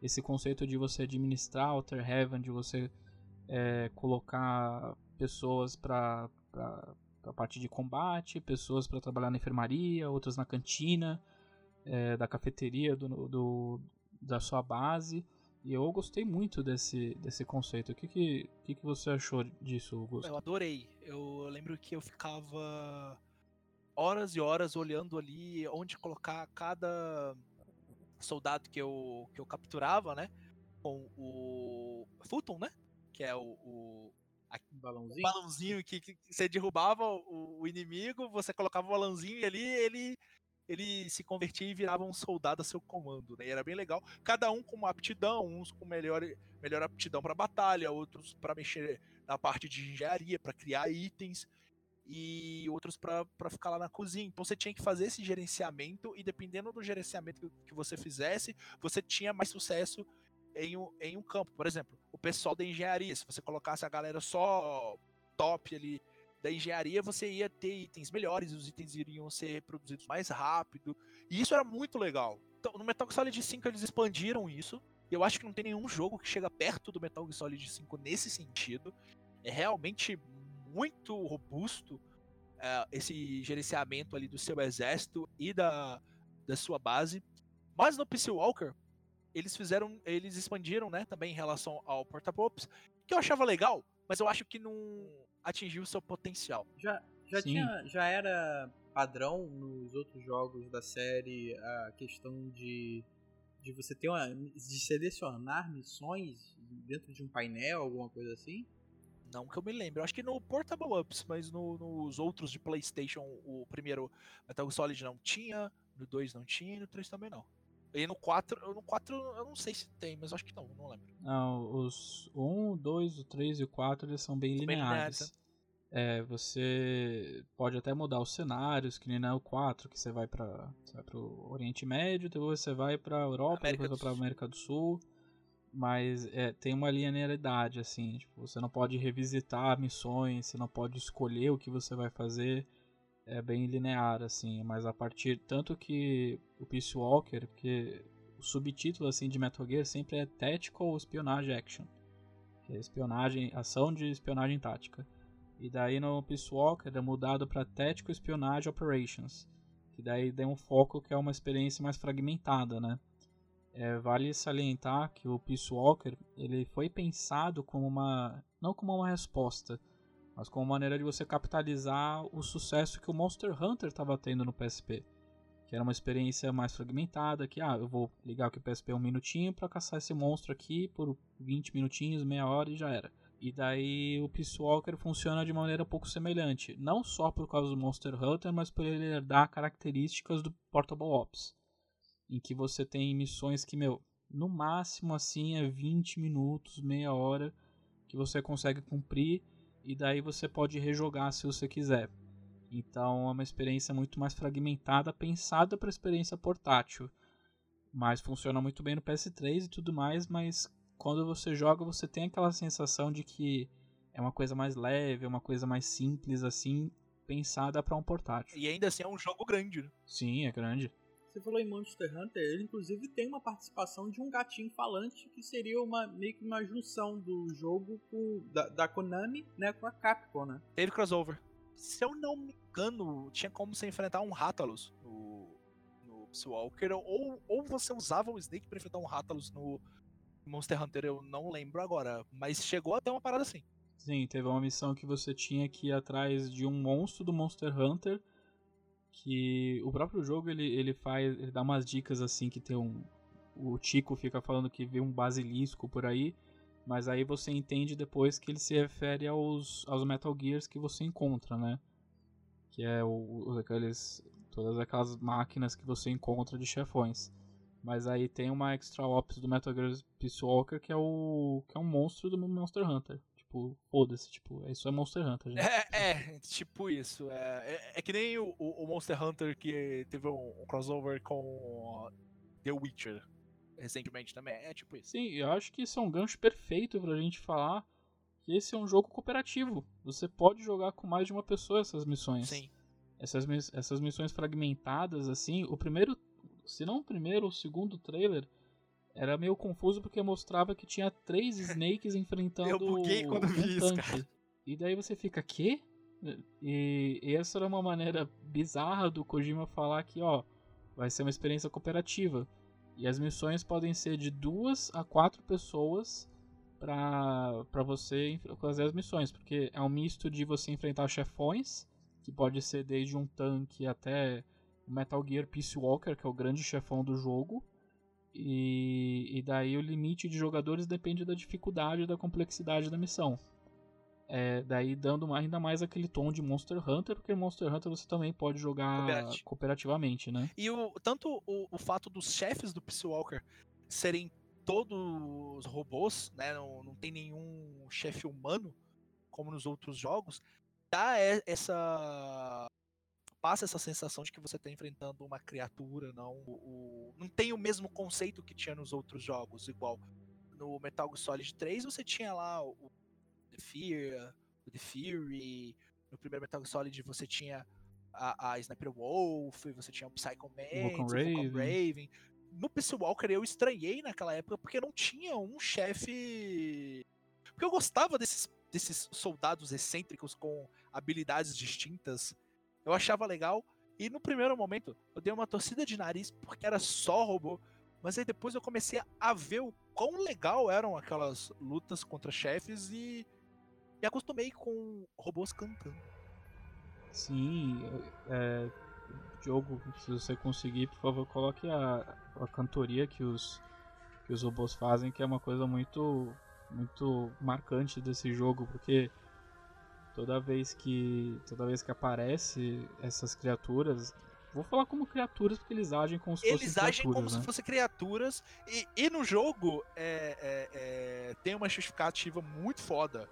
esse conceito de você administrar Outer Heaven, de você é, colocar pessoas para a parte de combate, pessoas para trabalhar na enfermaria, outras na cantina, é, da cafeteria do, do, da sua base. E eu gostei muito desse, desse conceito. O que, que, que, que você achou disso, Augusto? Eu adorei. Eu lembro que eu ficava horas e horas olhando ali onde colocar cada soldado que eu, que eu capturava, né? Com o Fulton, né? Que é o, o balãozinho, balãozinho que, que, você derrubava o, o, inimigo, você colocava o balãozinho e ali ele ele se convertia e virava um soldado a seu comando, né? E era bem legal. Cada um com uma aptidão, uns com melhor, melhor aptidão para batalha, outros para mexer na parte de engenharia, para criar itens e outros para ficar lá na cozinha. Então você tinha que fazer esse gerenciamento e dependendo do gerenciamento que você fizesse, você tinha mais sucesso em um, em um campo. Por exemplo, o pessoal da engenharia, se você colocasse a galera só top ali da engenharia, você ia ter itens melhores, os itens iriam ser produzidos mais rápido. E isso era muito legal. Então, no Metal Gear Solid 5 eles expandiram isso. Eu acho que não tem nenhum jogo que chega perto do Metal Gear Solid 5 nesse sentido. É realmente muito robusto uh, esse gerenciamento ali do seu exército e da, da sua base. Mas no PC Walker, eles fizeram, eles expandiram, né, também em relação ao Portapops, que eu achava legal, mas eu acho que não atingiu o seu potencial. Já, Já, tinha, já era padrão nos outros jogos da série a questão de, de você ter uma. de selecionar missões dentro de um painel, alguma coisa assim? Não que eu me lembre. Eu acho que no Portable Ups, mas no- nos outros de PlayStation, o primeiro Metal Gear Solid não tinha, no 2 não tinha e no 3 também não. E no 4, eu- no 4 eu não sei se tem, mas acho que não, não lembro. Não, os 1, 2, o 3 e o 4 eles são bem São bem lineares. lineares, É, você pode até mudar os cenários, que nem no 4, que você vai para pro Oriente Médio, depois você vai pra Europa, América depois vai Sul. América do Sul. Mas é, tem uma linearidade, assim, tipo, você não pode revisitar missões, você não pode escolher o que você vai fazer. É bem linear, assim, mas a partir. Tanto que o Peace Walker, porque o subtítulo assim de Metal Gear sempre é Tactical Espionage Action. Que é espionagem, ação de espionagem tática. E daí no Peace Walker é mudado para Tactical Espionage Operations. Que daí tem um foco que é uma experiência mais fragmentada, né? É, vale salientar que o Peace Walker ele foi pensado como uma. não como uma resposta, mas como maneira de você capitalizar o sucesso que o Monster Hunter estava tendo no PSP. Que era uma experiência mais fragmentada, que ah, eu vou ligar aqui o PSP um minutinho para caçar esse monstro aqui por 20 minutinhos, meia hora e já era. E daí o Peace Walker funciona de maneira um pouco semelhante, não só por causa do Monster Hunter, mas por ele herdar características do Portable Ops. Em que você tem missões que, meu, no máximo assim é 20 minutos, meia hora que você consegue cumprir e daí você pode rejogar se você quiser. Então é uma experiência muito mais fragmentada, pensada para experiência portátil. Mas funciona muito bem no PS3 e tudo mais, mas quando você joga você tem aquela sensação de que é uma coisa mais leve, é uma coisa mais simples assim, pensada para um portátil. E ainda assim é um jogo grande, né? Sim, é grande. Você falou em Monster Hunter, ele inclusive tem uma participação de um gatinho falante que seria uma meio que uma junção do jogo com, da, da Konami né, com a Capcom, né? Teve crossover. Se eu não me engano, tinha como você enfrentar um Rathalos no, no Peace Walker, ou, ou você usava o Snake pra enfrentar um Rathalos no Monster Hunter, eu não lembro agora, mas chegou até uma parada assim. Sim, teve uma missão que você tinha que ir atrás de um monstro do Monster Hunter. Que o próprio jogo ele, ele faz. Ele dá umas dicas assim que tem um. O Tico fica falando que vê um basilisco por aí. Mas aí você entende depois que ele se refere aos, aos Metal Gears que você encontra, né? Que é o, aqueles, todas aquelas máquinas que você encontra de chefões. Mas aí tem uma extra ops do Metal Gear Peace Walker que é o que é um monstro do Monster Hunter. Tipo, foda-se, tipo, isso é Monster Hunter, gente. É, é, tipo isso. É, é, é que nem o, o Monster Hunter que teve um, um crossover com The Witcher recentemente também. É tipo isso. Sim, eu acho que isso é um gancho perfeito pra gente falar que esse é um jogo cooperativo. Você pode jogar com mais de uma pessoa essas missões. Sim. Essas, essas missões fragmentadas, assim, o primeiro, se não o primeiro, o segundo trailer era meio confuso porque mostrava que tinha três Snakes enfrentando Eu buguei quando um vi isso, tanque. cara. E daí você fica, quê? E, e essa era uma maneira bizarra do Kojima falar que, ó, vai ser uma experiência cooperativa. E as missões podem ser de duas a quatro pessoas pra, pra você fazer as missões. Porque é um misto de você enfrentar chefões, que pode ser desde um tanque até o Metal Gear Peace Walker, que é o grande chefão do jogo. E, e daí o limite de jogadores depende da dificuldade e da complexidade da missão. É, daí dando ainda mais aquele tom de Monster Hunter, porque Monster Hunter você também pode jogar Cooperativo. cooperativamente, né? E o, tanto o, o fato dos chefes do Peace Walker serem todos robôs, né? Não, não tem nenhum chefe humano, como nos outros jogos, dá essa. Passa essa sensação de que você está enfrentando uma criatura, não. O, o- não tem o mesmo conceito que tinha nos outros jogos, igual. No Metal Gear Solid 3 você tinha lá o The Fear, o The Fury. No primeiro Metal Gear Solid você tinha a, a Sniper Wolf, você tinha o Psycho Mantis, o Raven. Raven. No Peace Walker eu estranhei naquela época porque não tinha um chefe. Porque eu gostava desses, desses soldados excêntricos com habilidades distintas. Eu achava legal. E no primeiro momento eu dei uma torcida de nariz porque era só robô. Mas aí depois eu comecei a ver o quão legal eram aquelas lutas contra chefes e me acostumei com robôs cantando. Sim, é, Diogo, se você conseguir, por favor, coloque a, a cantoria que os, que os robôs fazem, que é uma coisa muito, muito marcante desse jogo, porque toda vez que toda vez que aparece essas criaturas, vou falar como criaturas porque eles agem como se Eles fossem agem como criaturas, se né? fossem criaturas. E, e no jogo é, é, é, tem uma justificativa muito foda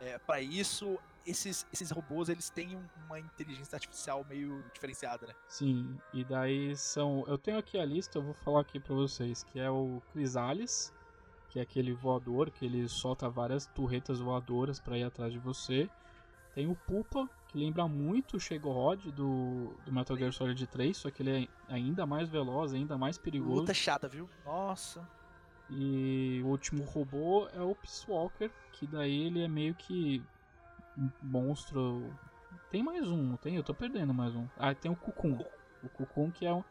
é, para isso. Esses, esses robôs eles têm uma inteligência artificial meio diferenciada, né? Sim, e daí são. Eu tenho aqui a lista, eu vou falar aqui pra vocês, que é o Crisales, que é aquele voador que ele solta várias turretas voadoras pra ir atrás de você. Tem o Pupa, que lembra muito o Shegorod do, do Metal Gear Solid 3, só que ele é ainda mais veloz, ainda mais perigoso. Luta chata, viu? Nossa. E o último robô é o Peace Walker, que daí ele é meio que um monstro. Tem mais um, tem? Eu tô perdendo mais um. Ah, tem o Cocoon. O Cocoon que é um,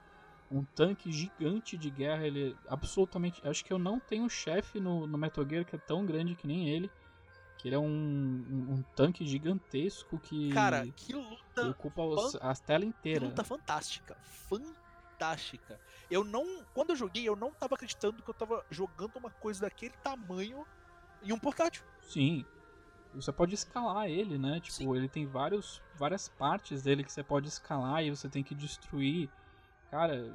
um tanque gigante de guerra. Ele é absolutamente. Acho que eu não tenho chefe no, no Metal Gear que é tão grande que nem ele. Que ele é um, um, um tanque gigantesco que, Cara, que que luta, ocupa os, as telas que inteiras. luta fantástica. Fantástica. Eu não. Quando eu joguei, eu não tava acreditando que eu tava jogando uma coisa daquele tamanho em um portátil. Sim. Você pode escalar ele, né? Tipo, Sim. ele tem vários, várias partes dele que você pode escalar e você tem que destruir. Cara,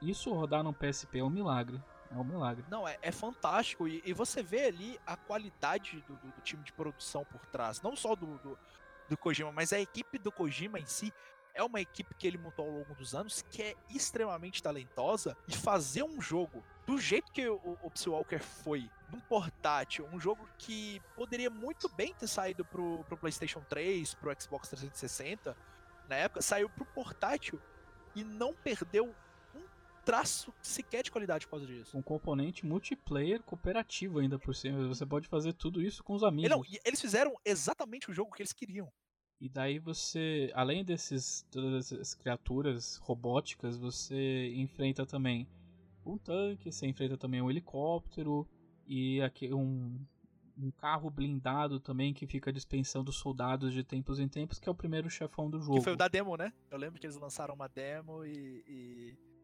isso rodar no PSP é um milagre. É um milagre. Não, é, é fantástico. E, e você vê ali a qualidade do, do- do time de produção por trás. Não só do, do, do Kojima, mas a equipe do Kojima em si. É uma equipe que ele montou ao longo dos anos que é extremamente talentosa. E fazer um jogo do jeito que o, o Psy Walker foi, num portátil, um jogo que poderia muito bem ter saído pro, pro PlayStation 3, pro Xbox 360, na época, saiu pro portátil e não perdeu traço sequer de qualidade por causa disso. Um componente multiplayer cooperativo ainda por cima. Você pode fazer tudo isso com os amigos. não, eles fizeram exatamente o jogo que eles queriam. E daí você, além desses todas essas criaturas robóticas, você enfrenta também um tanque, você enfrenta também um helicóptero e aqui um, um carro blindado também que fica dispensando soldados de tempos em tempos, que é o primeiro chefão do jogo. Que foi o da demo, né? Eu lembro que eles lançaram uma demo e. E,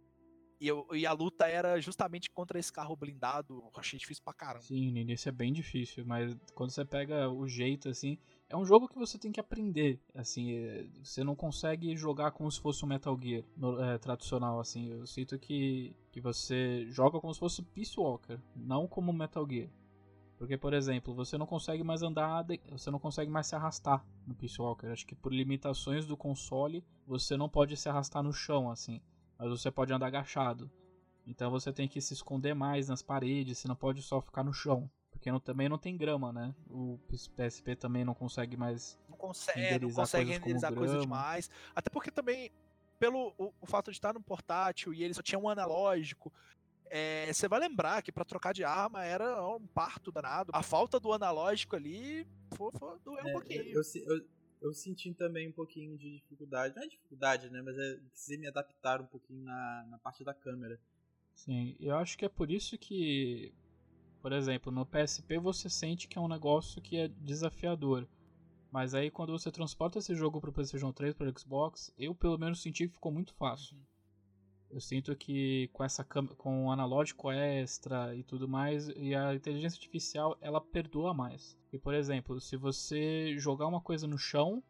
e, eu- e a luta era justamente contra esse carro blindado. Eu achei difícil pra caramba. Sim, no início é bem difícil, mas quando você pega o jeito assim, é um jogo que você tem que aprender, assim, é, você não consegue jogar como se fosse um Metal Gear no- é, tradicional, assim, eu sinto que, que você joga como se fosse Peace Walker, não como Metal Gear. Porque, por exemplo, você não consegue mais andar, você não consegue mais se arrastar no Peace Walker. Acho que por limitações do console, você não pode se arrastar no chão, assim, mas você pode andar agachado. Então você tem que se esconder mais nas paredes, você não pode só ficar no chão. Porque não- também não tem grama, né? O PSP também não consegue mais. Não consegue, não Renderizar consegue coisas como renderizar coisa grama. demais. Até porque também, pelo o, o fato de estar no portátil e ele só tinha um analógico. é, Você vai lembrar que pra trocar de arma era um parto danado. A falta do analógico ali foi, foi, doeu um É, pouquinho. eu, eu- eu senti também um pouquinho de dificuldade. Não é dificuldade, né? Mas é, precisei me adaptar um pouquinho na, na parte da câmera. Sim, eu acho que é por isso que, por exemplo, no PSP você sente que é um negócio que é desafiador. Mas aí quando você transporta esse jogo pro PlayStation 3, pro Xbox, eu pelo menos senti que ficou muito fácil. Eu sinto que com essa câmera, com o analógico extra e tudo mais, e a inteligência artificial ela perdoa mais. E por exemplo, se você jogar uma coisa no chão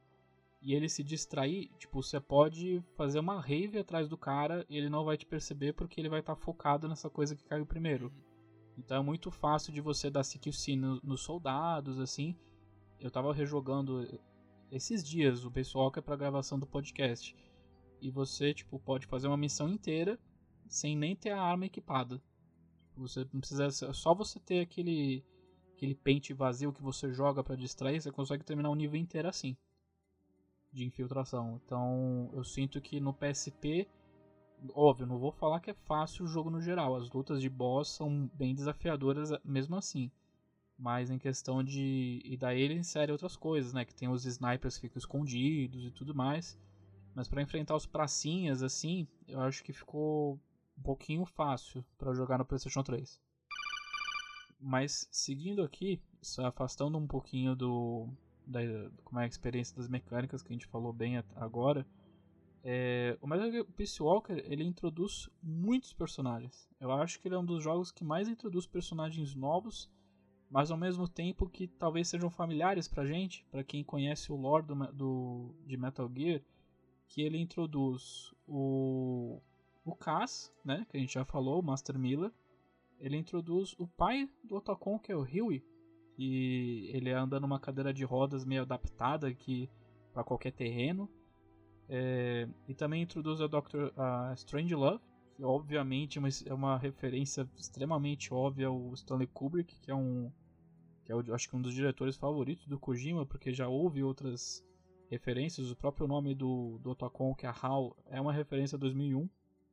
e ele se distrair, tipo, você pode fazer uma rave atrás do cara e ele não vai te perceber porque ele vai estar focado nessa coisa que caiu primeiro. Então é muito fácil de você dar CQC no, nos soldados, assim. Eu tava rejogando esses dias o pessoal que é pra gravação do podcast. E você, tipo, pode fazer uma missão inteira sem nem ter a arma equipada. Você não precisa. Só você ter aquele. aquele pente vazio que você joga pra distrair, você consegue terminar o nível inteiro assim. De infiltração. Então eu sinto que no PSP. Óbvio, não vou falar que é fácil o jogo no geral. As lutas de boss são bem desafiadoras mesmo assim. Mas em questão de. E daí ele insere outras coisas, né? Que tem os snipers que ficam escondidos e tudo mais. Mas pra enfrentar os pracinhas, assim, eu acho que ficou um pouquinho fácil pra jogar no PlayStation 3. Mas seguindo aqui, afastando um pouquinho do, da, como é a experiência das mecânicas que a gente falou bem agora. É, o Metal Gear Peace Walker ele introduz muitos personagens. Eu acho que ele é um dos jogos que mais introduz personagens novos, mas ao mesmo tempo que talvez sejam familiares pra gente, para quem conhece o lore do, do, de Metal Gear, que ele introduz o o Cass, né, que a gente já falou, o Master Miller. Ele introduz o pai do Otacon, que é o Huey, e ele anda numa cadeira de rodas meio adaptada que para qualquer terreno. É, e também introduz a Dr. A Strange Love, que obviamente é uma referência extremamente óbvia ao Stanley Kubrick, que é um que é acho que um dos diretores favoritos do Kojima, porque já houve outras referências. O próprio nome do, do Otacon, que é a HAL, é uma referência a 2001.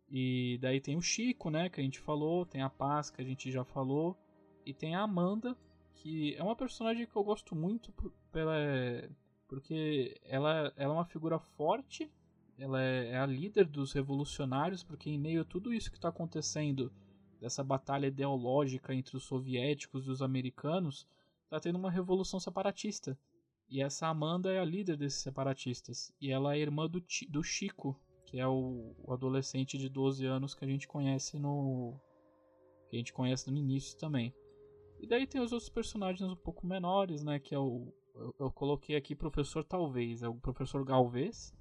E daí tem o Chico, né, que a gente falou, tem a Paz, que a gente já falou, e tem a Amanda, que é uma personagem que eu gosto muito pela porque ela, ela é uma figura forte, ela é, é a líder dos revolucionários, porque em meio a tudo isso que está acontecendo, dessa batalha ideológica entre os soviéticos e os americanos, está tendo uma revolução separatista. E essa Amanda é a líder desses separatistas. E ela é irmã do, do Chico, que é o, o, adolescente de 12 anos que a gente conhece no. que a gente conhece no início também. E daí tem os outros personagens um pouco menores, né? Que é o. Eu, eu coloquei aqui Professor Talvez, é o Professor Galvez.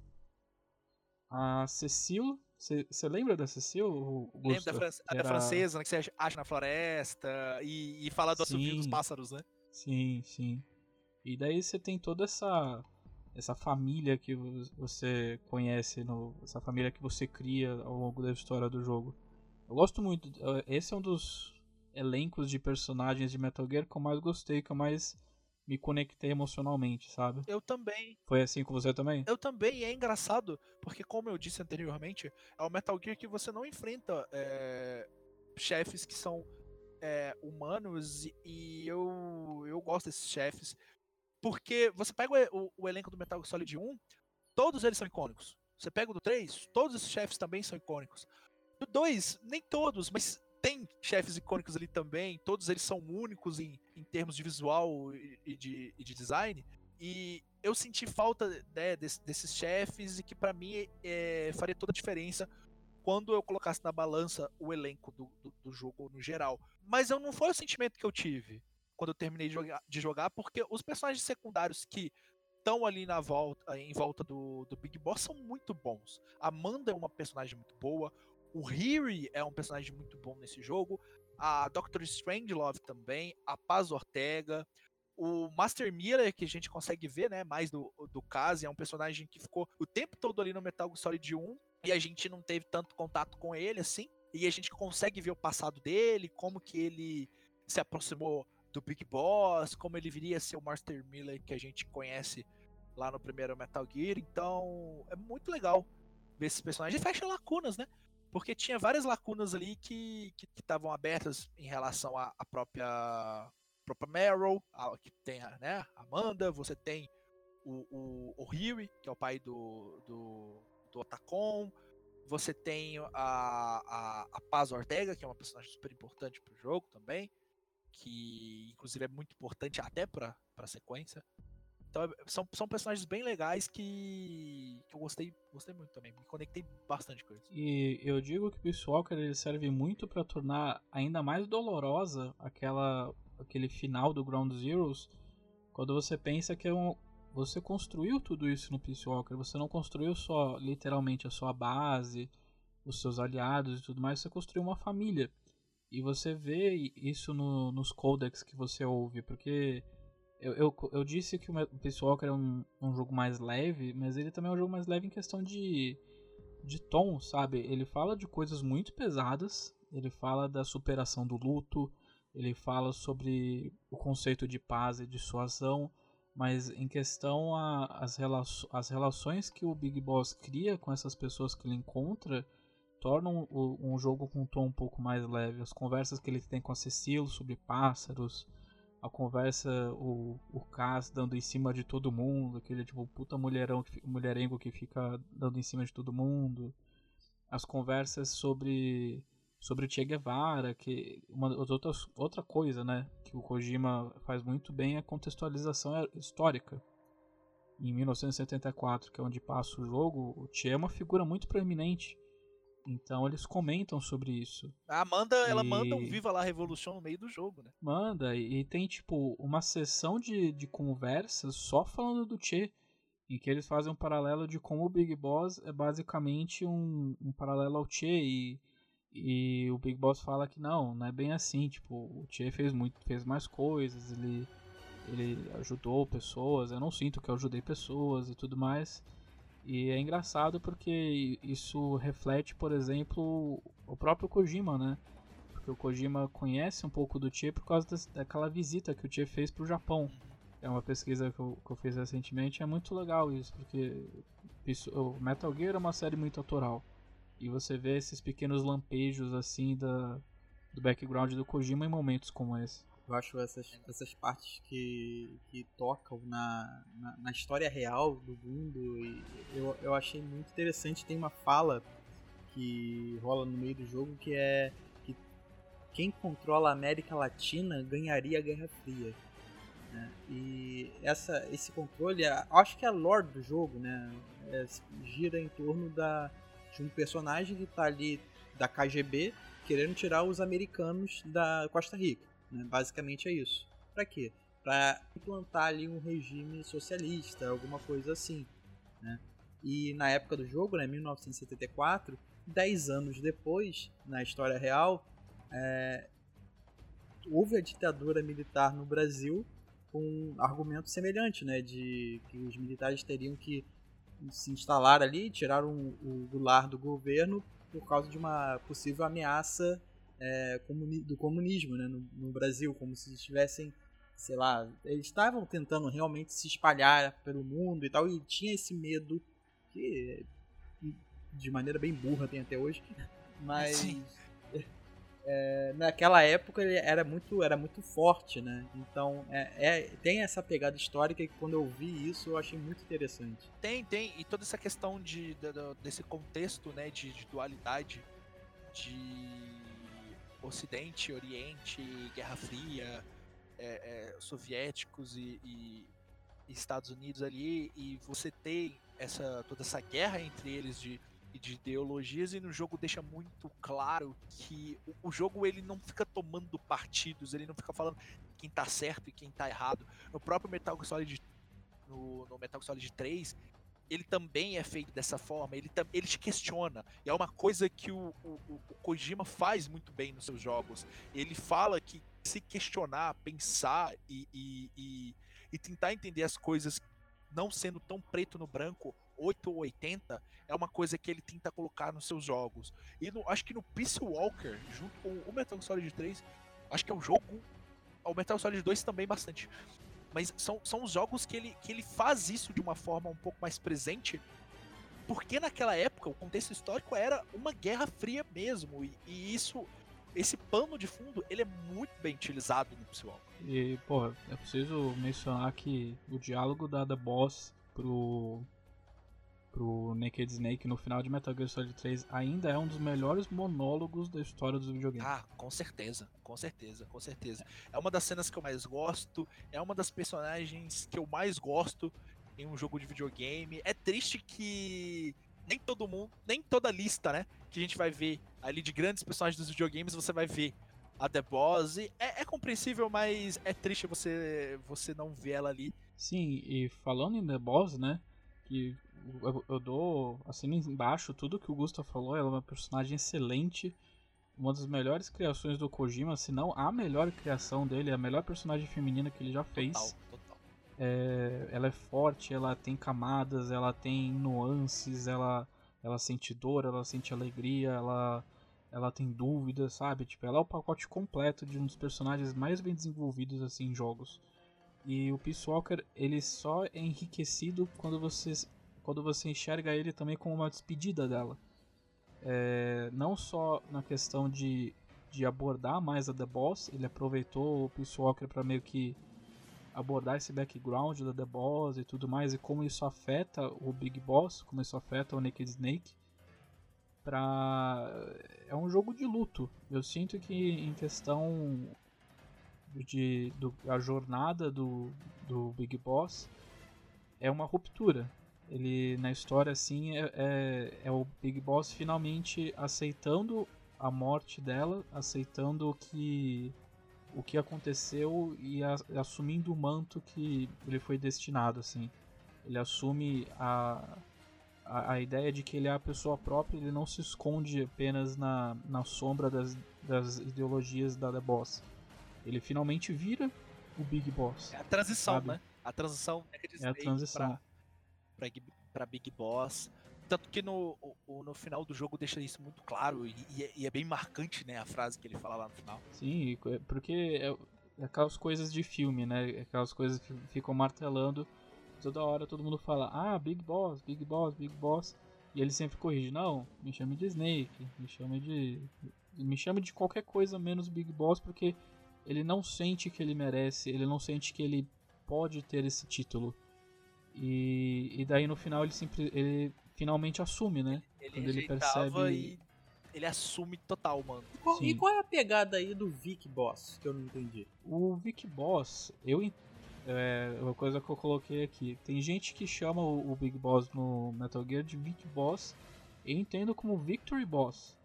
A Cecil. Você lembra da Cecil? Lembro da, fran Era... da francesa, né, que você acha na floresta e, e fala do assovio dos pássaros, né? Sim, sim. E daí você tem toda essa essa família que você conhece, no, essa família que você cria ao longo da história do jogo. Eu gosto muito. Esse é um dos elencos de personagens de Metal Gear que eu mais gostei, que eu mais me conectei emocionalmente, sabe? Eu também. Foi assim com você também? Eu também, e é engraçado, porque como eu disse anteriormente, é o Metal Gear que você não enfrenta é, chefes que são é, humanos, e eu, eu gosto desses chefes. Porque você pega o, o, elenco do Metal Gear Solid 1, todos eles são icônicos. Você pega o do 3, todos esses chefes também são icônicos. Do 2, nem todos, mas tem chefes icônicos ali também. Todos eles são únicos em, em termos de visual e, e, de, e de, design. E eu senti falta né, desse, desses chefes e que para mim é, faria toda a diferença quando eu colocasse na balança o elenco do, do, do jogo no geral. Mas eu não foi o sentimento que eu tive quando eu terminei de jogar, de jogar porque os personagens secundários que estão ali na volta, em volta do, do Big Boss são muito bons. Amanda é uma personagem muito boa, o Riri é um personagem muito bom nesse jogo, a Doctor Strangelove também, a Paz Ortega, o Master Miller, que a gente consegue ver, né, mais do, do caso, é um personagem que ficou o tempo todo ali no Metal Gear Solid 1 e a gente não teve tanto contato com ele assim, e a gente consegue ver o passado dele, como que ele se aproximou do Big Boss, como ele viria a ser o Master Miller que a gente conhece lá no primeiro Metal Gear. Então é muito legal ver esses personagens. E fecha lacunas, né? Porque tinha várias lacunas ali que estavam abertas em relação à, à própria própria Meryl, a, que tem a né, Amanda, você tem o, o, o Huey, que é o pai do, do, do Otacon, você tem a, a, a Paz Ortega, que é uma personagem super importante pro jogo também que inclusive é muito importante até para a sequência. Então é, são, são personagens bem legais que, que eu gostei, gostei muito também, me conectei bastante com eles. E eu digo que o Peace Walker ele serve muito para tornar ainda mais dolorosa aquela aquele final do Ground Zeroes, quando você pensa que é um, você construiu tudo isso no Peace Walker, você não construiu só literalmente a sua base, os seus aliados e tudo mais, você construiu uma família. E você vê isso no, nos codecs que você ouve, porque eu, eu, eu disse que o Walker é um, um jogo mais leve, mas ele também é um jogo mais leve em questão de, de tom, sabe? Ele fala de coisas muito pesadas, ele fala da superação do luto, ele fala sobre o conceito de paz e dissuasão, mas em questão as relações que o Big Boss cria com essas pessoas que ele encontra tornam um, um jogo com um tom um pouco mais leve. As conversas que ele tem com a Cecil sobre pássaros, a conversa, o, o Cass dando em cima de todo mundo, aquele tipo puta mulherão, mulherengo que fica dando em cima de todo mundo. As conversas sobre sobre o Che Guevara, que uma outras, outra coisa, né, que o Kojima faz muito bem é a contextualização histórica. em 1974, que é onde passa o jogo, o Che é uma figura muito proeminente. Então eles comentam sobre isso. A Amanda, ela E- manda um Viva lá Revolution no meio do jogo, né? Manda, e, e tem tipo uma sessão de, de conversas só falando do Che. Em que eles fazem um paralelo de como o Big Boss é basicamente um, um paralelo ao Che. E, e o Big Boss fala que não, não é bem assim. Tipo, o Che fez, muito, fez mais coisas, ele, ele ajudou pessoas. Eu não sinto que eu ajudei pessoas e tudo mais. E é engraçado porque isso reflete, por exemplo, o próprio Kojima, né? Porque o Kojima conhece um pouco do Che por causa daquela visita que o Che fez pro Japão. É uma pesquisa que eu, que eu fiz recentemente, é muito legal isso, porque isso- o Metal Gear é uma série muito autoral. E você vê esses pequenos lampejos assim da, do background do Kojima em momentos como esse. Eu acho essas, essas partes que, que tocam na, na, na história real do mundo, e eu, eu achei muito interessante. Tem uma fala que rola no meio do jogo que é que quem controla a América Latina ganharia a Guerra Fria. né? E essa, esse controle, acho que é a lore do jogo, né? É, gira em torno da, de um personagem que está ali da KGB querendo tirar os americanos da Costa Rica. Né? Basicamente é isso. Pra quê? Pra implantar ali um regime socialista, alguma coisa assim. Né? E na época do jogo, né, 1974, 10 anos depois, na história real, é, houve a ditadura militar no Brasil com um argumento semelhante, né, de que os militares teriam que se instalar ali, tirar o Goulart do governo por causa de uma possível ameaça é, comuni- do comunismo né, no, no Brasil, como se estivessem, sei lá, eles estavam tentando realmente se espalhar pelo mundo e tal, e tinha esse medo que de maneira bem burra tem até hoje, mas é, naquela época ele era muito, era muito forte, né? Então é, é- tem essa pegada histórica que quando eu vi isso eu achei muito interessante. Tem, tem. E toda essa questão de, da- da- desse contexto, né, de, de dualidade de Ocidente, Oriente, Guerra Fria, é, é, soviéticos e, e Estados Unidos ali, e você tem essa toda essa guerra entre eles de, de ideologias e no jogo deixa muito claro que o, o jogo ele não fica tomando partidos, ele não fica falando quem tá certo e quem tá errado. No próprio Metal Gear Solid no, no Metal Gear Solid 3, ele também é feito dessa forma, ele, ele te questiona. E é uma coisa que o, o, o- Kojima faz muito bem nos seus jogos. Ele fala que se questionar, pensar e, e, e, e tentar entender as coisas não sendo tão preto no branco, 8 ou 80, é uma coisa que ele tenta colocar nos seus jogos. E no- acho que no Peace Walker, junto com o Metal Solid 3, acho que é o jogo. O Metal Solid 2 também bastante. Mas são, são os jogos que ele, que ele faz isso de uma forma um pouco mais presente. Porque naquela época o contexto histórico era uma guerra fria mesmo. E, e isso, esse pano de fundo, ele é muito bem utilizado no Walker. E, porra, é preciso mencionar que o diálogo da The Boss pro, pro Naked Snake no final de Metal Gear Solid 3 ainda é um dos melhores monólogos da história dos videogames. Ah, com certeza, com certeza, com certeza. É uma das cenas que eu mais gosto, é uma das personagens que eu mais gosto em um jogo de videogame. É triste que nem todo mundo, nem toda lista, né, que a gente vai ver ali de grandes personagens dos videogames, você vai ver a The Boss. É, é compreensível, mas é triste você você não ver ela ali. Sim, e falando em The Boss, né? Que eu, eu dou assim embaixo tudo que o Gusta falou. Ela é uma personagem excelente. Uma das melhores criações do Kojima, se não a melhor criação dele, a melhor personagem feminina que ele já fez. Total, total. É, ela é forte, ela tem camadas, ela tem nuances, ela, ela sente dor, ela sente alegria, ela, ela tem dúvidas, sabe? Tipo, ela é o pacote completo de um dos personagens mais bem desenvolvidos assim em jogos. E o Peace Walker, ele só é enriquecido quando você, quando você enxerga ele também como uma despedida dela. É, não só na questão de, de abordar mais a The Boss, ele aproveitou o Peace Walker para meio que abordar esse background da The Boss e tudo mais, e como isso afeta o Big Boss, como isso afeta o Naked Snake. Pra... É um jogo de luto. Eu sinto que em questão de do, a jornada do, do Big Boss é uma ruptura. Ele, na história, assim, é, é, é o Big Boss finalmente aceitando a morte dela, aceitando que o que aconteceu e a, assumindo o manto que ele foi destinado, assim. Ele assume a, a, a, ideia de que ele é a pessoa própria, ele não se esconde apenas na, na sombra das, das ideologias da The Boss. Ele finalmente vira o Big Boss. É a transição, sabe? né? A transição é a transição. Pra, pra Big Boss. Tanto que no, no final do jogo deixa isso muito claro e, e, é bem marcante, né, a frase que ele fala lá no final. Sim, é porque é, é aquelas coisas de filme, né, é aquelas coisas que ficam martelando toda hora todo mundo fala, ah, Big Boss, Big Boss, Big Boss, e ele sempre corrige, não, me chame de Snake, me chame de. me chame de qualquer coisa menos Big Boss, porque ele não sente que ele merece, ele não sente que ele pode ter esse título. E, e daí no final ele sempre ele finalmente assume, né? Ele Quando ele percebe e ele assume total, mano. E qual, e qual, é a pegada aí do Vic Boss que eu não entendi? O Vic Boss, eu é uma coisa que eu coloquei aqui. Tem gente que chama o, o Big Boss no Metal Gear de Vic Boss. Eu entendo como Victory Boss.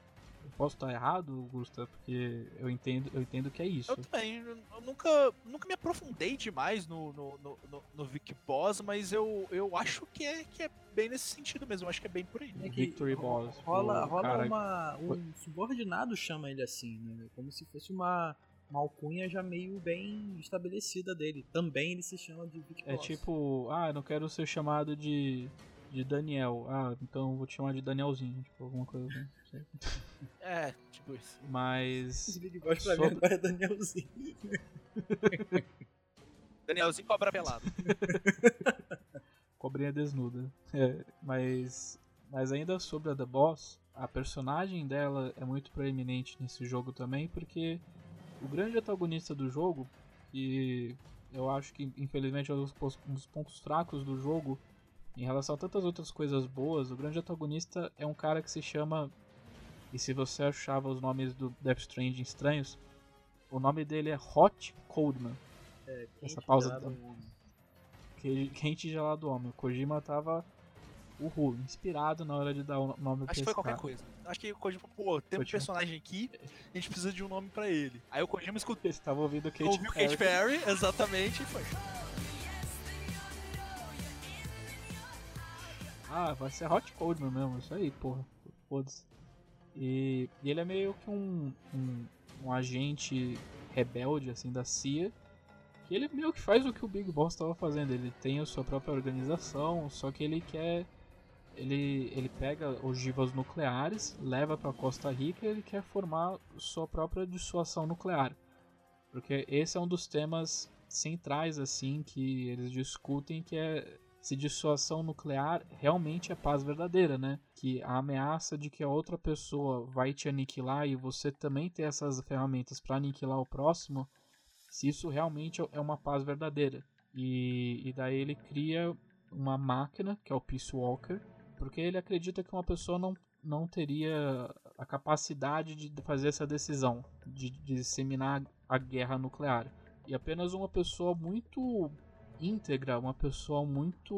Eu posso estar errado, Gusta, porque eu entendo, eu entendo que é isso. Eu também. Eu nunca, nunca me aprofundei demais no, no, no, no, no Vic Boss, mas eu, eu acho que é, que é bem nesse sentido mesmo. Eu acho que é bem por aí. É Victory Boss. Rola, rola cara... uma, um subordinado chama ele assim, né? Como se fosse uma uma alcunha já meio bem estabelecida dele. Também ele se chama de Vic É tipo, ah, eu não quero ser chamado de, de Daniel. Ah, então vou te chamar de Danielzinho, tipo, alguma coisa assim. É, tipo isso. Mas. Esse Big Boss pra sobre... mim agora é Danielzinho. Danielzinho cobra pelado. Cobrinha desnuda. É, mas. Mas ainda sobre a The Boss, a personagem dela é muito proeminente nesse jogo também, porque o grande antagonista do jogo, que eu acho que infelizmente é um dos pontos fracos do jogo, em relação a tantas outras coisas boas, o grande antagonista é um cara que se chama. E se você achava os nomes do Death Stranding estranhos, o nome dele é Hot Coldman. É, Essa pausa. Do... Quente gelado homem. O Kojima tava Uhul, inspirado na hora de dar o nome Acho que foi qualquer coisa. Acho que o Kojima, pô, tem um personagem aqui, a gente precisa de um nome pra ele. Aí o Kojima escutou. Você tava ouvindo Kate Ouviu Perry. Kate Perry, exatamente, e foi. Ah, vai ser Hot Coldman mesmo, isso aí, porra. Foda-se. E, e, ele é meio que um, um, um agente rebelde, assim, da CIA que ele meio que faz o que o Big Boss estava fazendo. Ele tem a sua própria organização, só que ele quer. Ele, ele pega ogivas nucleares, leva para Costa Rica e ele quer formar sua própria dissuasão nuclear. Porque esse é um dos temas centrais assim que eles discutem que é se dissuasão nuclear realmente é paz verdadeira, né? Que a ameaça de que a outra pessoa vai te aniquilar e você também ter essas ferramentas para aniquilar o próximo se isso realmente é uma paz verdadeira. E, e daí ele cria uma máquina, que é o Peace Walker, porque ele acredita que uma pessoa não, não teria a capacidade de fazer essa decisão, de, de disseminar a guerra nuclear. E apenas uma pessoa muito íntegra, uma pessoa muito.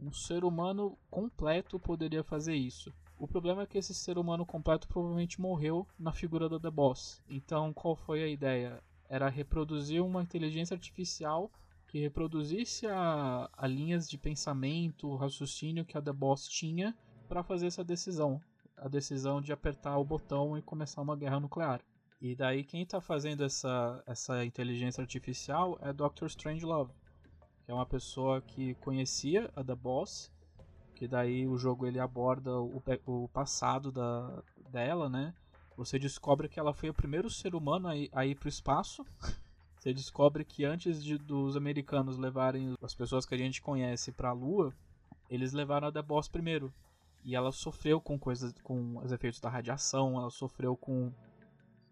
um ser humano completo poderia fazer isso. O problema é que esse ser humano completo provavelmente morreu na figura do The Boss. Então, qual foi a ideia? era reproduzir uma inteligência artificial que reproduzisse a, a linhas de pensamento, o raciocínio que a The Boss tinha para fazer essa decisão. A decisão de apertar o botão e começar uma guerra nuclear. E daí quem está fazendo essa, essa inteligência artificial é Dr. Strangelove, é uma pessoa que conhecia a The Boss, que daí o jogo ele aborda o, o passado da, dela, né? Você descobre que ela foi o primeiro ser humano a ir, a ir para o espaço. Você descobre que antes de, dos americanos levarem as pessoas que a gente conhece para a Lua, eles levaram a The Boss primeiro. E ela sofreu com coisas, com os efeitos da radiação, ela sofreu com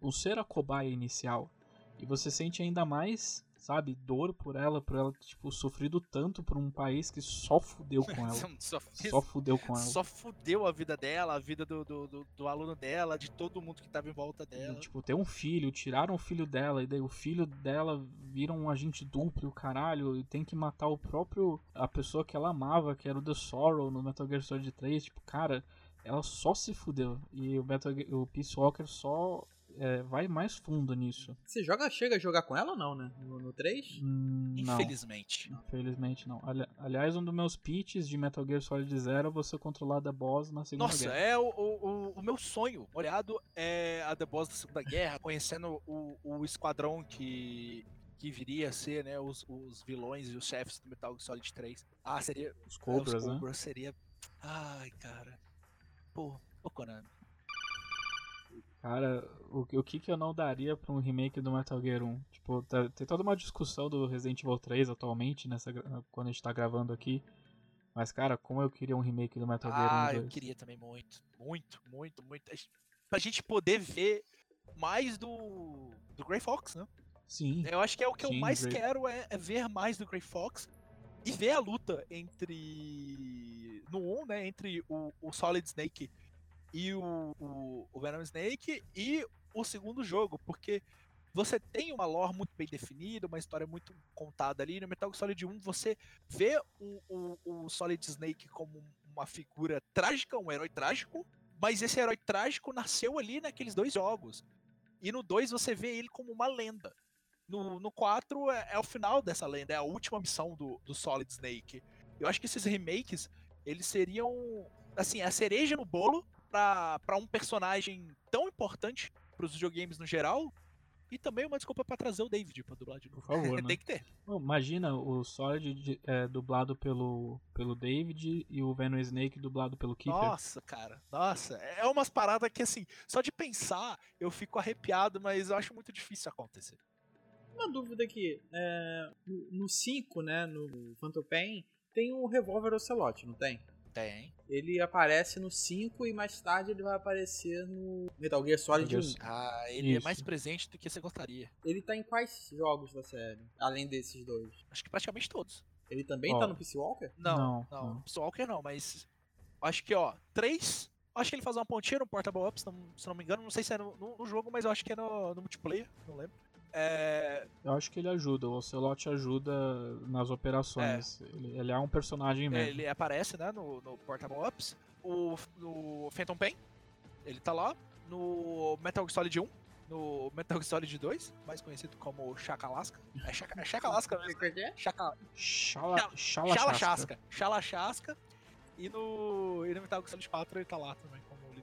o ser a cobaia inicial. E você sente ainda mais sabe, dor por ela, por ela, tipo, sofrido tanto por um país que só fudeu com ela. só, só fudeu com ela. Só fudeu a vida dela, a vida do, do, do, do aluno dela, de todo mundo que tava em volta dela. E, tipo, ter um filho, tiraram o filho dela, e daí o filho dela vira um agente duplo, o caralho, e tem que matar o próprio. a pessoa que ela amava, que era o The Sorrow no Metal Gear Solid 3. Tipo, cara, ela só se fudeu. E o, Metal, o Peace Walker só é, vai mais fundo nisso. Você joga, chega a jogar com ela ou não, né? No, no 3? Hum, não. Infelizmente. Infelizmente não. Ali- aliás, um dos meus pitches de Metal Gear Solid Zero é você controlar The Boss na Segunda Nossa, Guerra. é o, o, o meu sonho. Olhado é a The Boss da Segunda Guerra, conhecendo o, o esquadrão que, que viria a ser, né? Os, os vilões e os chefes do Metal Gear Solid 3. Ah, seria. Os Cobras, é, os né? Cobras seria. Ai, cara. Pô, pô, Konami. Cara, o, o que que eu não daria pra um remake do Metal Gear 1? Tipo, tá- tem toda uma discussão do Resident Evil 3 atualmente, nessa, quando a gente tá gravando aqui. Mas, cara, como eu queria um remake do Metal Gear 1 Ah, eu 2. queria também muito. Muito, muito, muito. Pra gente poder ver mais do. do Grey Fox, né? Sim, Eu acho que é o que eu Sim, mais Grey- quero é, é ver mais do Grey Fox e ver a luta entre. No 1, né? Entre o, o Solid Snake e o, o, o Venom Snake e o segundo jogo, porque você tem uma lore muito bem definida, uma história muito contada ali. No Metal Gear Solid 1, você vê o, o, o Solid Snake como uma figura trágica, um herói trágico, mas esse herói trágico nasceu ali naqueles dois jogos. E no 2 você vê ele como uma lenda. No, no 4 é, é o final dessa lenda, é a última missão do, do Solid Snake. Eu acho que esses remakes, eles seriam, assim, a cereja no bolo pra, pra um personagem tão importante pros videogames no geral. E também uma desculpa pra trazer o David pra dublar de novo. por favor, né? Tem que ter. Imagina o Solid de- é, dublado pelo, pelo David e o Venom Snake dublado pelo Kiefer. Nossa, cara. Nossa. É umas paradas que, assim, só de pensar eu fico arrepiado, mas eu acho muito difícil acontecer. Uma dúvida aqui. É, no 5, né? No Phantom Pain, tem um revólver Ocelot, não tem? Tem. Ele aparece no 5 e mais tarde ele vai aparecer no Metal Gear Solid Metal 1. Gear Ah, ele é Isso. mais presente do que você gostaria. Ele tá em quais jogos da série? Além desses dois? Acho que praticamente todos. Ele também Ó. tá no Peace Walker? Não, Não, não. não. Peace Walker não, mas. Acho que, ó, três. Acho que ele faz uma pontinha no Portable Up, se não, se não me engano. Não sei se é no, no- no jogo, mas eu acho que é no, no multiplayer, não lembro. É, Eu acho que ele ajuda, o Ocelot ajuda nas operações. Ele, ele é um personagem mesmo. ele aparece, né, no, no Portable Ups. O, no Phantom Pain, ele tá lá. No Metal Gear Solid 1. No Metal Gear Solid 2, mais conhecido como Chakalasca. É, Chaka, é Chakalasca mesmo. O que é? Chaka, Chala, Chala- chala, Chala chasca. Chasca. Chala Chasca. E no, e no Metal Gear Solid 4 ele tá lá também,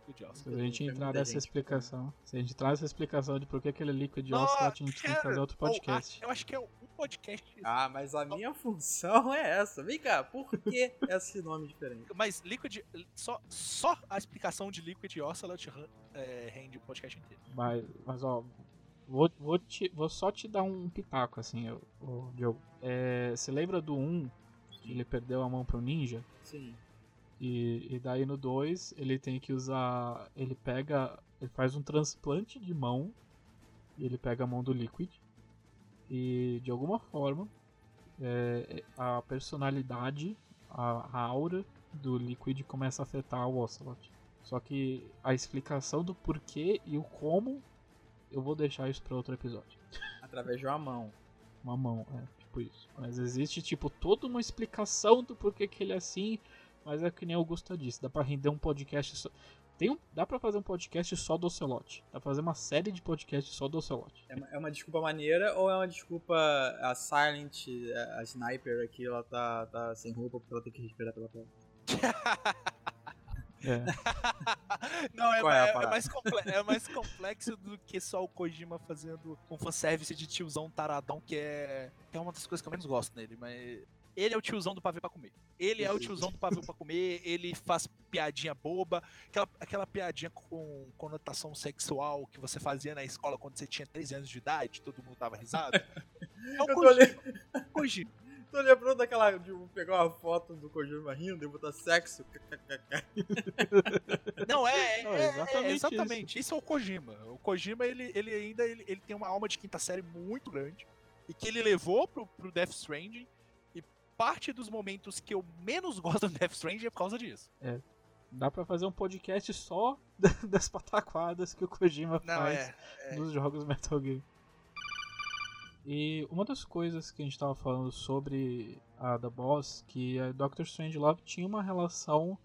Liquid Ocelot. Se a gente entrar nessa gente. explicação, se a gente traz essa explicação de por que aquele Liquid Ocelot, a gente tem que fazer cara, outro ou, podcast. ah, eu acho que é um podcast. Ah, mas a minha função é essa. Vem cá, por que esse nome diferente? Mas Liquid. Só, só a explicação de Liquid Ocelot é, rende o podcast inteiro. Mas, mas ó, vou, vou, te- vou só te dar um pitaco, assim, ô, Diogo. É, você lembra do 1, que ele perdeu a mão pro ninja? Sim. E, e daí no 2 ele tem que usar. Ele pega. Ele faz um transplante de mão. E ele pega a mão do Liquid. E de alguma forma é, a personalidade, a, a aura do Liquid começa a afetar o Ocelot. Só que a explicação do porquê e o como eu vou deixar isso para outro episódio. Através de uma mão. Uma mão, é, tipo isso. Mas existe, tipo, toda uma explicação do porquê que ele é assim, mas é que nem o Augusto disse, dá pra render um podcast só. Tem um, dá pra fazer um podcast só do Ocelot. Dá pra fazer uma série de podcasts só do Ocelot. É uma, é uma desculpa maneira ou é uma desculpa a Silent, a, a Sniper aqui, ela tá, tá sem roupa porque ela tem que respirar pela pele? É. Não, é, é é- é mais é mais complexo do que só o Kojima fazendo um fanservice de tiozão taradão, que é, que é uma das coisas que eu menos gosto nele, mas. Ele é o tiozão do pavê pra comer. Ele é o tiozão do pavê pra comer, ele faz piadinha boba, aquela, aquela piadinha com conotação sexual que você fazia na escola quando você tinha 13 anos de idade, todo mundo dava risada. É o Eu tô, Kojima. Kojima. tô lembrando daquela. de pegar uma foto do Kojima rindo e botar sexo. Não, é, é, Não, é- é exatamente exatamente, Isso. é o Kojima. O Kojima, ele, ele ainda ele, ele tem uma alma de quinta série muito grande. e que ele levou pro, pro Death Stranding. Parte dos momentos que eu menos gosto do Death Stranding é por causa disso. É. Dá pra fazer um podcast só das pataquadas que o Kojima Não, faz é, é. nos jogos Metal Gear. E uma das coisas que a gente tava falando sobre a The Boss, que a Doctor Strangelove tinha uma relação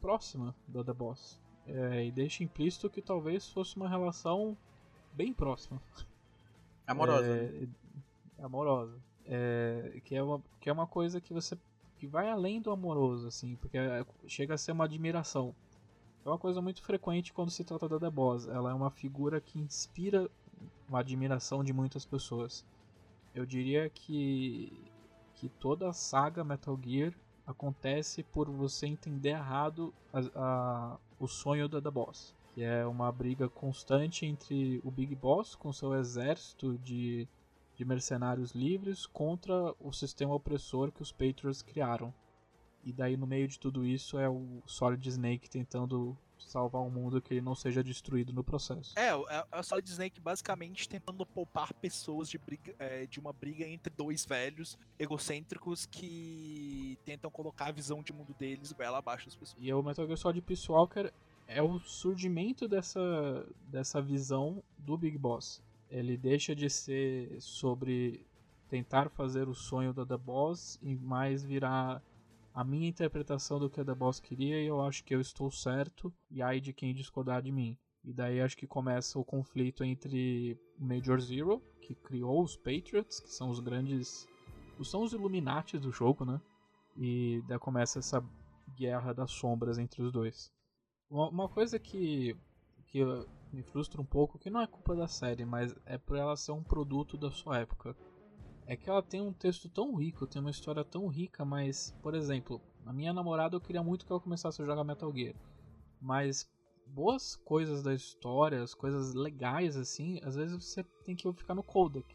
próxima da The Boss. É, e deixa implícito que talvez fosse uma relação bem próxima. Amorosa. né? É, amorosa. É, que, é uma, que é uma coisa que você que vai além do amoroso, assim, porque é- chega a ser uma admiração. É uma coisa muito frequente quando se trata da Boss. Ela é uma figura que inspira uma admiração de muitas pessoas. Eu diria que, que toda a saga Metal Gear acontece por você entender errado a- a- o sonho da The Boss. Que é uma briga constante entre o Big Boss com seu exército de, de mercenários livres contra o sistema opressor que os Patriots criaram. E daí no meio de tudo isso é o Solid Snake tentando salvar um mundo que ele não seja destruído no processo. É, é é o Solid Snake basicamente tentando poupar pessoas de, briga- é, de uma briga entre dois velhos egocêntricos que tentam colocar a visão de mundo deles goela abaixo das pessoas. E o Metal Gear Solid Peace Walker é o surgimento dessa, dessa visão do Big Boss. Ele deixa de ser sobre tentar fazer o sonho da The Boss e mais virar a minha interpretação do que a The Boss queria e eu acho que eu estou certo e aí de quem discordar de mim. E daí acho que começa o conflito entre Major Zero, que criou os Patriots, que são os grandes... São os Illuminati do jogo, né? E daí começa essa guerra das sombras entre os dois. Uma, coisa que, que me frustra um pouco, que não é culpa da série, mas é por ela ser um produto da sua época. É que ela tem um texto tão rico, tem uma história tão rica, mas, por exemplo, a minha namorada eu queria muito que ela começasse a jogar Metal Gear. Mas boas coisas da história, as coisas legais assim, às vezes você tem que ficar no codec.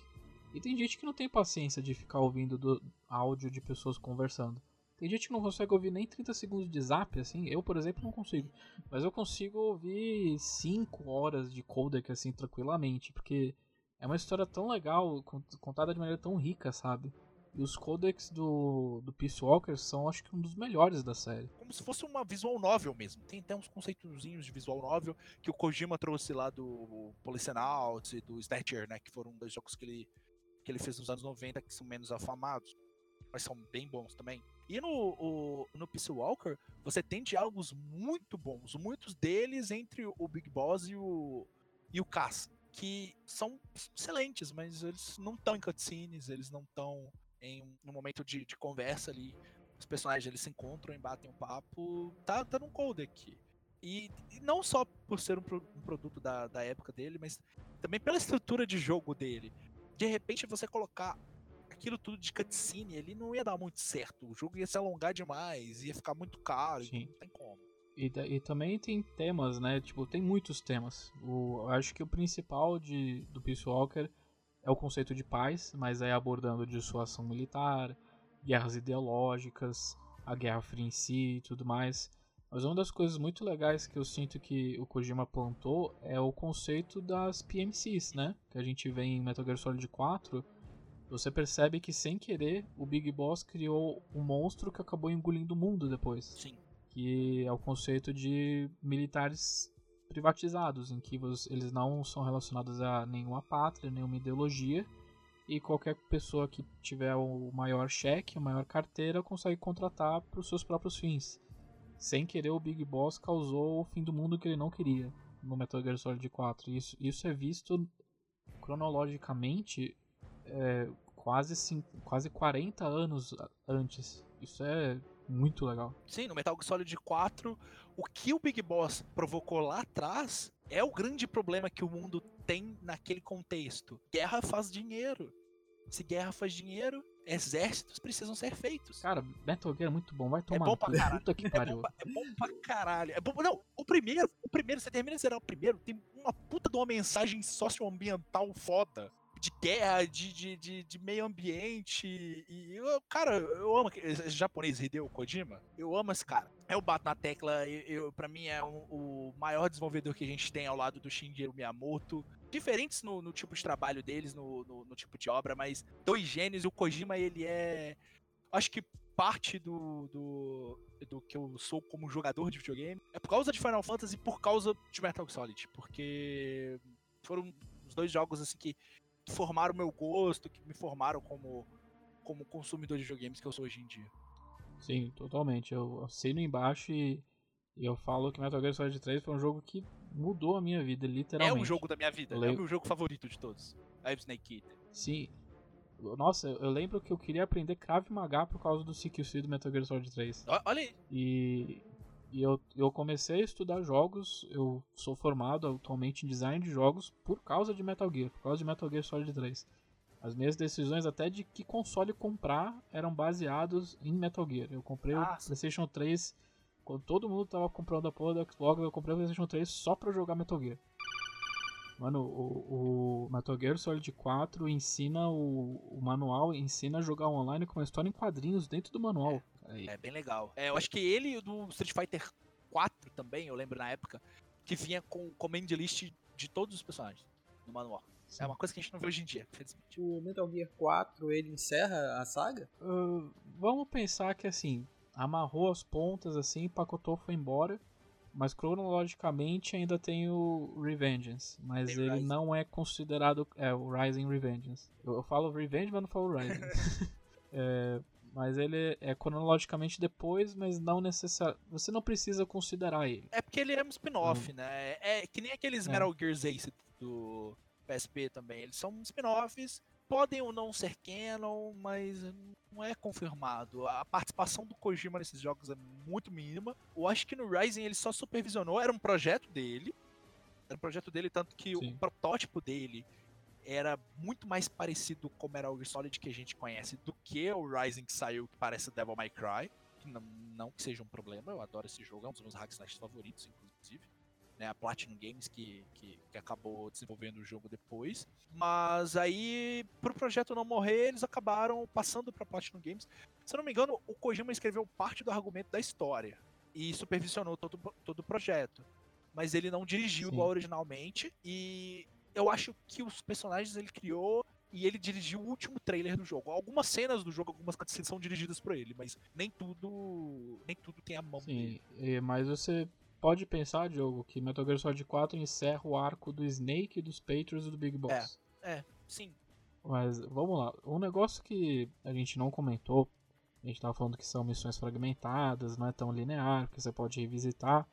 E tem gente que não tem paciência de ficar ouvindo do áudio de pessoas conversando. Tem gente que não consegue ouvir nem 30 segundos de zap, assim. Eu, por exemplo, não consigo. Mas eu consigo ouvir 5 horas de codec, assim, tranquilamente. Porque é uma história tão legal, con- contada de maneira tão rica, sabe? E os codecs do, do Peace Walker são, acho que, um dos melhores da série. Como se fosse uma visual novel mesmo. Tem até uns conceitozinhos de visual novel que o Kojima trouxe lá do Policenauts e do Snatcher, né? Que foram dois jogos que ele, que ele fez nos anos 90 que são menos afamados, mas são bem bons também. E no, o, no Peace Walker, você tem diálogos muito bons, muitos deles entre o Big Boss e o, e o Cass, que são excelentes, mas eles não estão em cutscenes, eles não estão em um momento de, de conversa ali. Os personagens eles se encontram e batem um papo, tá, tá num codec. E, e não só por ser um, pro- um produto da, da época dele, mas também pela estrutura de jogo dele. De repente você colocar aquilo tudo de cutscene, ele não ia dar muito certo. O jogo ia se alongar demais, ia ficar muito caro, Sim. não tem como. E, e também tem temas, né? Tipo, tem muitos temas. O, eu acho que o principal de, do Peace Walker é o conceito de paz, mas aí abordando dissuasão militar, guerras ideológicas, a Guerra Fria em si e tudo mais. Mas uma das coisas muito legais que eu sinto que o Kojima plantou é o conceito das PMCs, né? Que a gente vê em Metal Gear Solid 4. Você percebe que sem querer o Big Boss criou um monstro que acabou engolindo o mundo depois Sim. que é o conceito de militares privatizados, em que eles não são relacionados a nenhuma pátria, nenhuma ideologia, e qualquer pessoa que tiver o maior cheque, a maior carteira, consegue contratar para os seus próprios fins. Sem querer, o Big Boss causou o fim do mundo que ele não queria no Metal Gear Solid 4. Isso, isso é visto cronologicamente é, quase, cin- quase 40 anos antes. Isso é muito legal. Sim, no Metal Gear Solid 4, o que o Big Boss provocou lá atrás é o grande problema que o mundo tem naquele contexto. Guerra faz dinheiro. Se guerra faz dinheiro, exércitos precisam ser feitos. Cara, Metal Gear é muito bom, vai tomar bom no pra caralho. Puta que É pariu. bom, pra, é bom pra caralho. É bom, não, o primeiro, o primeiro, você termina de zerar o primeiro, tem uma puta de uma mensagem socioambiental foda. De guerra, de, de, de, de, meio ambiente. E, eu, cara, eu amo esse japonês Hideo Kojima. Eu amo esse cara. Eu bato na tecla, eu, eu, pra mim é um, o maior desenvolvedor que a gente tem ao lado do Shigeru Miyamoto. Diferentes no, no tipo de trabalho deles, no, no, no, tipo de obra, mas dois gênios. O Kojima, ele é. Acho que parte do, do, do que eu sou como jogador de videogame é por causa de Final Fantasy e por causa de Metal Solid. Porque foram os dois jogos assim que formaram o meu gosto, que me formaram como, como consumidor de videogames que eu sou hoje em dia. Sim, totalmente. Eu assino embaixo e, e eu falo que Metal Gear Solid 3 foi um jogo que mudou a minha vida, literalmente. É o jogo da minha vida, é o meu jogo favorito de todos. É Snake Eater. Sim. Nossa, eu lembro que eu queria aprender Krav Maga por causa do CQC do Metal Gear Solid 3. Olha aí. E, e eu, eu comecei a estudar jogos, eu sou formado atualmente em design de jogos por causa de Metal Gear, por causa de Metal Gear Solid 3. As minhas decisões até de que console comprar eram baseados em Metal Gear. Eu comprei ah, o PlayStation 3 quando todo mundo tava comprando a porra do Xbox, eu comprei o PlayStation 3 só pra jogar Metal Gear. Mano, o, o Metal Gear Solid 4 ensina o, o, manual, ensina a jogar online com uma história em quadrinhos dentro do manual. É, é bem legal. É, eu acho que ele e o do Street Fighter 4 também, eu lembro na época, que vinha com command list de todos os personagens no manual. Sim. É uma coisa que a gente não vê hoje em dia, infelizmente. O Metal Gear 4, ele encerra a saga? Uh, vamos pensar que assim, amarrou as pontas assim, pacotou, foi embora. Mas cronologicamente ainda tem o Revengeance, mas tem ele Rising. não é considerado. É, o Rising Revengeance. Eu, eu falo Revenge, mas não falo Rising. é, mas ele é cronologicamente depois, mas não necessariamente. Você não precisa considerar ele. É porque ele é um spin-off, hum. né? É que nem aqueles é. Metal Gear Ace do PSP também. Eles são spin-offs podem ou não ser canon, mas não é confirmado. A participação do Kojima nesses jogos é muito mínima. Eu acho que no Rising ele só supervisionou, era um projeto dele. Era um projeto dele, tanto que Sim. o protótipo dele era muito mais parecido com o Metal Gear Solid que a gente conhece do que o Rising que saiu, que parece Devil May Cry. Que não, não que seja um problema, eu adoro esse jogo, é um dos meus hack favoritos, inclusive né, a Platinum Games que, que, que, acabou desenvolvendo o jogo depois. Mas aí, pro projeto não morrer, eles acabaram passando pra Platinum Games. Se eu não me engano, o Kojima escreveu parte do argumento da história e supervisionou todo, todo o projeto. Mas ele não dirigiu Sim. igual originalmente. E eu acho que os personagens ele criou e ele dirigiu o último trailer do jogo. Algumas cenas do jogo, algumas cutscenes são dirigidas por ele, mas nem tudo, nem tudo tem a mão Sim, dele. mas você pode pensar, Diogo, que Metal Gear Solid 4 encerra o arco do Snake, dos Patriots e do Big Boss. É, é, sim. Mas vamos lá. Um negócio que a gente não comentou, a gente tava falando que são missões fragmentadas, não é tão linear, que você pode revisitar.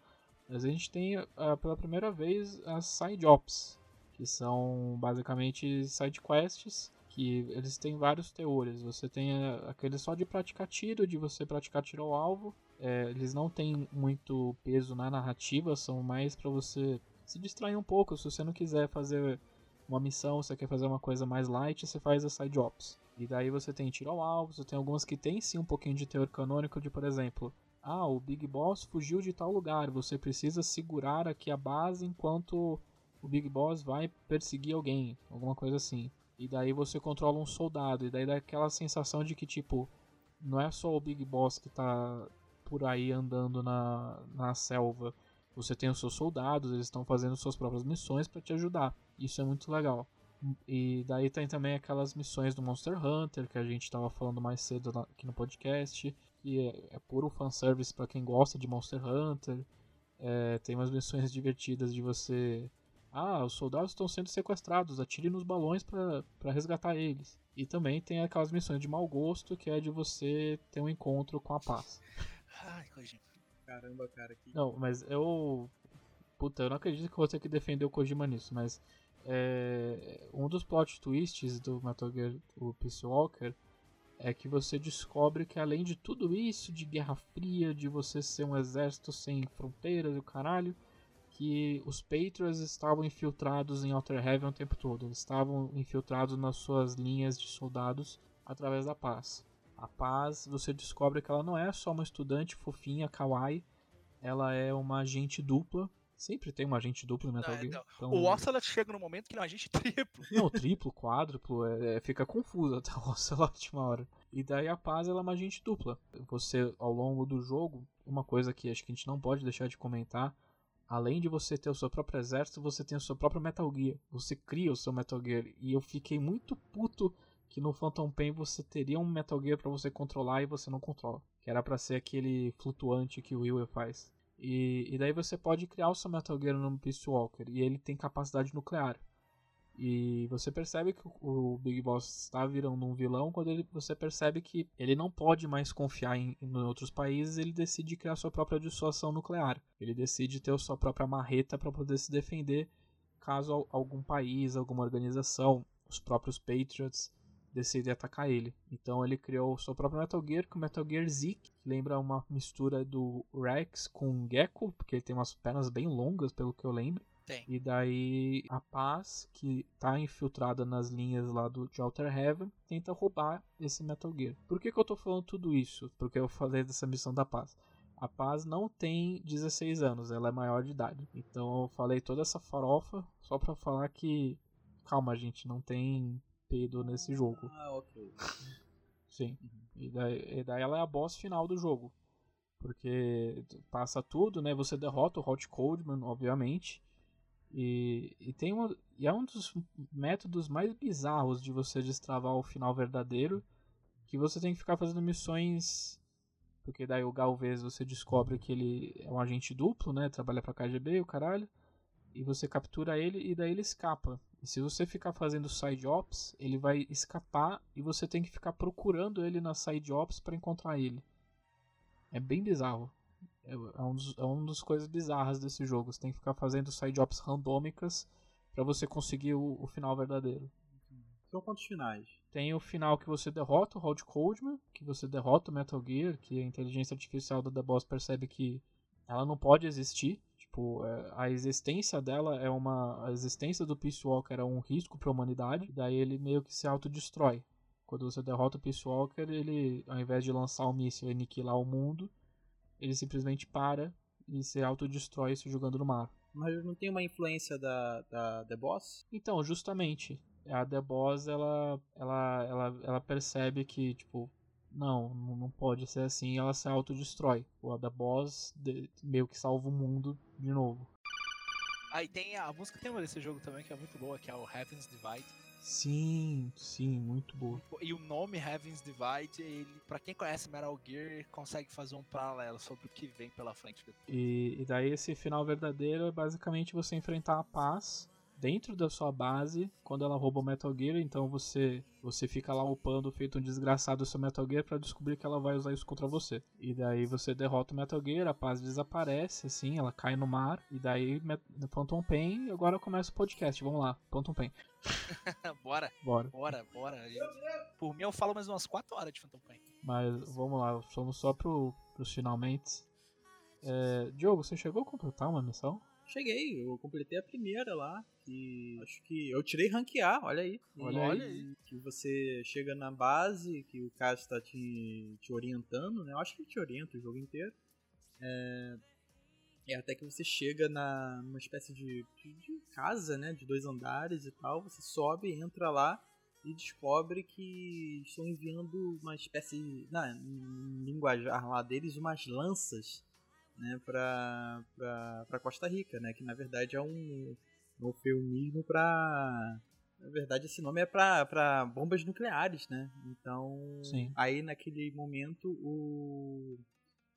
Mas a gente tem uh, pela primeira vez as side ops, que são basicamente side quests que eles têm vários teores. Você tem uh, aquele só de praticar tiro, de você praticar tiro ao alvo, é, eles não têm muito peso na narrativa, são mais para você se distrair um pouco. Se você não quiser fazer uma missão, você quer fazer uma coisa mais light, você faz as side ops. E daí você tem tiro ao alvo, você tem algumas que tem sim um pouquinho de teor canônico, de por exemplo, ah, o Big Boss fugiu de tal lugar, você precisa segurar aqui a base enquanto o Big Boss vai perseguir alguém, alguma coisa assim. E daí você controla um soldado, e daí dá aquela sensação de que tipo, não é só o Big Boss que tá por aí andando na, na selva. Você tem os seus soldados, eles estão fazendo suas próprias missões para te ajudar. Isso é muito legal. E daí tem também aquelas missões do Monster Hunter que a gente estava falando mais cedo aqui no podcast, que é, é puro fanservice para quem gosta de Monster Hunter. É, tem umas missões divertidas de você. Ah, os soldados estão sendo sequestrados, atire nos balões para resgatar eles. E também tem aquelas missões de mau gosto que é de você ter um encontro com a paz. Ai, Kojima. Caramba, cara. Que... Não, mas eu. Puta, eu não acredito que você que defendeu o Kojima nisso, mas. É... Um dos plot twists do Metal Gear, o Peace Walker, é que você descobre que além de tudo isso, de Guerra Fria, de você ser um exército sem fronteiras e o caralho, que os Patriots estavam infiltrados em Outer Heaven o tempo todo. Eles estavam infiltrados nas suas linhas de soldados através da paz. A Paz, você descobre que ela não é só uma estudante fofinha, kawaii, ela é uma agente dupla Sempre tem um agente duplo no Metal Ah, Gear. então, então- O Ocelot chega no momento que ele é um agente triplo. Não, triplo, quádruplo, é, é, fica confuso até o Ocelot uma hora. E daí a Paz ela é uma agente dupla. Você, ao longo do jogo, uma coisa que acho que a gente não pode deixar de comentar, além de você ter o seu próprio exército, você tem o seu próprio Metal Gear. Você cria o seu Metal Gear. E eu fiquei muito puto que no Phantom Pain você teria um Metal Gear pra você controlar e você não controla. Que era pra ser aquele flutuante que o Will faz. E, e daí você pode criar o seu Metal Gear no Peace Walker. E ele tem capacidade nuclear. E você percebe que o Big Boss está virando um vilão quando ele, você percebe que ele não pode mais confiar em, em outros países, ele decide criar sua própria dissuasão nuclear. Ele decide ter sua própria marreta para poder se defender caso al- algum país, alguma organização, os próprios Patriots decidem atacar ele. Então ele criou o seu próprio Metal Gear, com o Metal Gear Zeke, que lembra uma mistura do Rex com Gecko, porque ele tem umas pernas bem longas, pelo que eu lembro. Tem. E daí a Paz, que tá infiltrada nas linhas lá do de Outer Heaven, tenta roubar esse Metal Gear. Por que, que eu tô falando tudo isso? Porque eu falei dessa missão da Paz. A Paz não tem 16 anos, ela é maior de idade. Então eu falei toda essa farofa só pra falar que. Calma, gente, não tem pedo nesse jogo. Ah, ok. Sim. E daí, e daí ela é a boss final do jogo. Porque passa tudo, né? Você derrota o Hot Coldman, obviamente. E, e tem uma, e é um dos métodos mais bizarros de você destravar o final verdadeiro. Que você tem que ficar fazendo missões. Porque daí o Galvez você descobre que ele é um agente duplo, né? Trabalha pra KGB e o caralho. E você captura ele e daí ele escapa. E se você ficar fazendo side ops, ele vai escapar e você tem que ficar procurando ele nas side ops para encontrar ele. É bem bizarro. É, é um dos, é uma das coisas bizarras desse jogo. Você tem que ficar fazendo side ops randômicas para você conseguir o, o final verdadeiro. São quantos finais? Tem o final que você derrota o Rod Coldman, que você derrota o Metal Gear, que a inteligência artificial da The Boss percebe que ela não pode existir. Tipo, é, a existência dela é uma. A existência do Peace Walker é um risco para a humanidade. Daí ele meio que se autodestrói. Quando você derrota o Peace Walker, ele, ao invés de lançar o míssil e aniquilar o mundo, ele simplesmente para e se autodestrói se jogando no mar. Mas não tem uma influência da, da The Boss? Então, justamente, a The Boss, ela, ela, ela, ela percebe que, tipo, não, não pode ser assim, e ela se autodestrói. O a The Boss de- meio que salva o mundo de novo. Aí tem a, a música tema desse jogo também, que é muito boa, que é o Heaven's Divide. Sim, sim, muito boa. E o nome Heaven's Divide, ele, pra quem conhece Metal Gear, consegue fazer um paralelo sobre o que vem pela frente. E, e daí esse final verdadeiro é basicamente você enfrentar a paz dentro da sua base quando ela rouba o Metal Gear, então você você fica lá upando feito um desgraçado o seu Metal Gear pra descobrir que ela vai usar isso contra você. E daí você derrota o Metal Gear, a paz desaparece, assim, ela cai no mar, e daí Phantom Pain, agora começa o podcast, vamos lá, Phantom Pain, bora, bora. bora, bora. Por mim eu falo mais umas 4 horas de Phantom Pain. Mas vamos lá, somos só pro, pros finalmente. É, Diogo, você chegou a completar uma missão? Cheguei, eu completei a primeira lá, que acho que eu tirei ranquear, olha aí. Olha E aí. aí. Que você chega na base, que o cara está te, te orientando, né? Eu acho que ele te orienta o jogo inteiro. É, é até que você chega na, numa espécie de, de, de casa, né? De dois andares e tal. Você sobe, entra lá e descobre que estão enviando uma espécie, na em linguajar lá deles, umas lanças né, para para Costa Rica, né, que na verdade é um, um eufemismo para na verdade esse nome é para bombas nucleares, né? Então, Sim. aí naquele momento o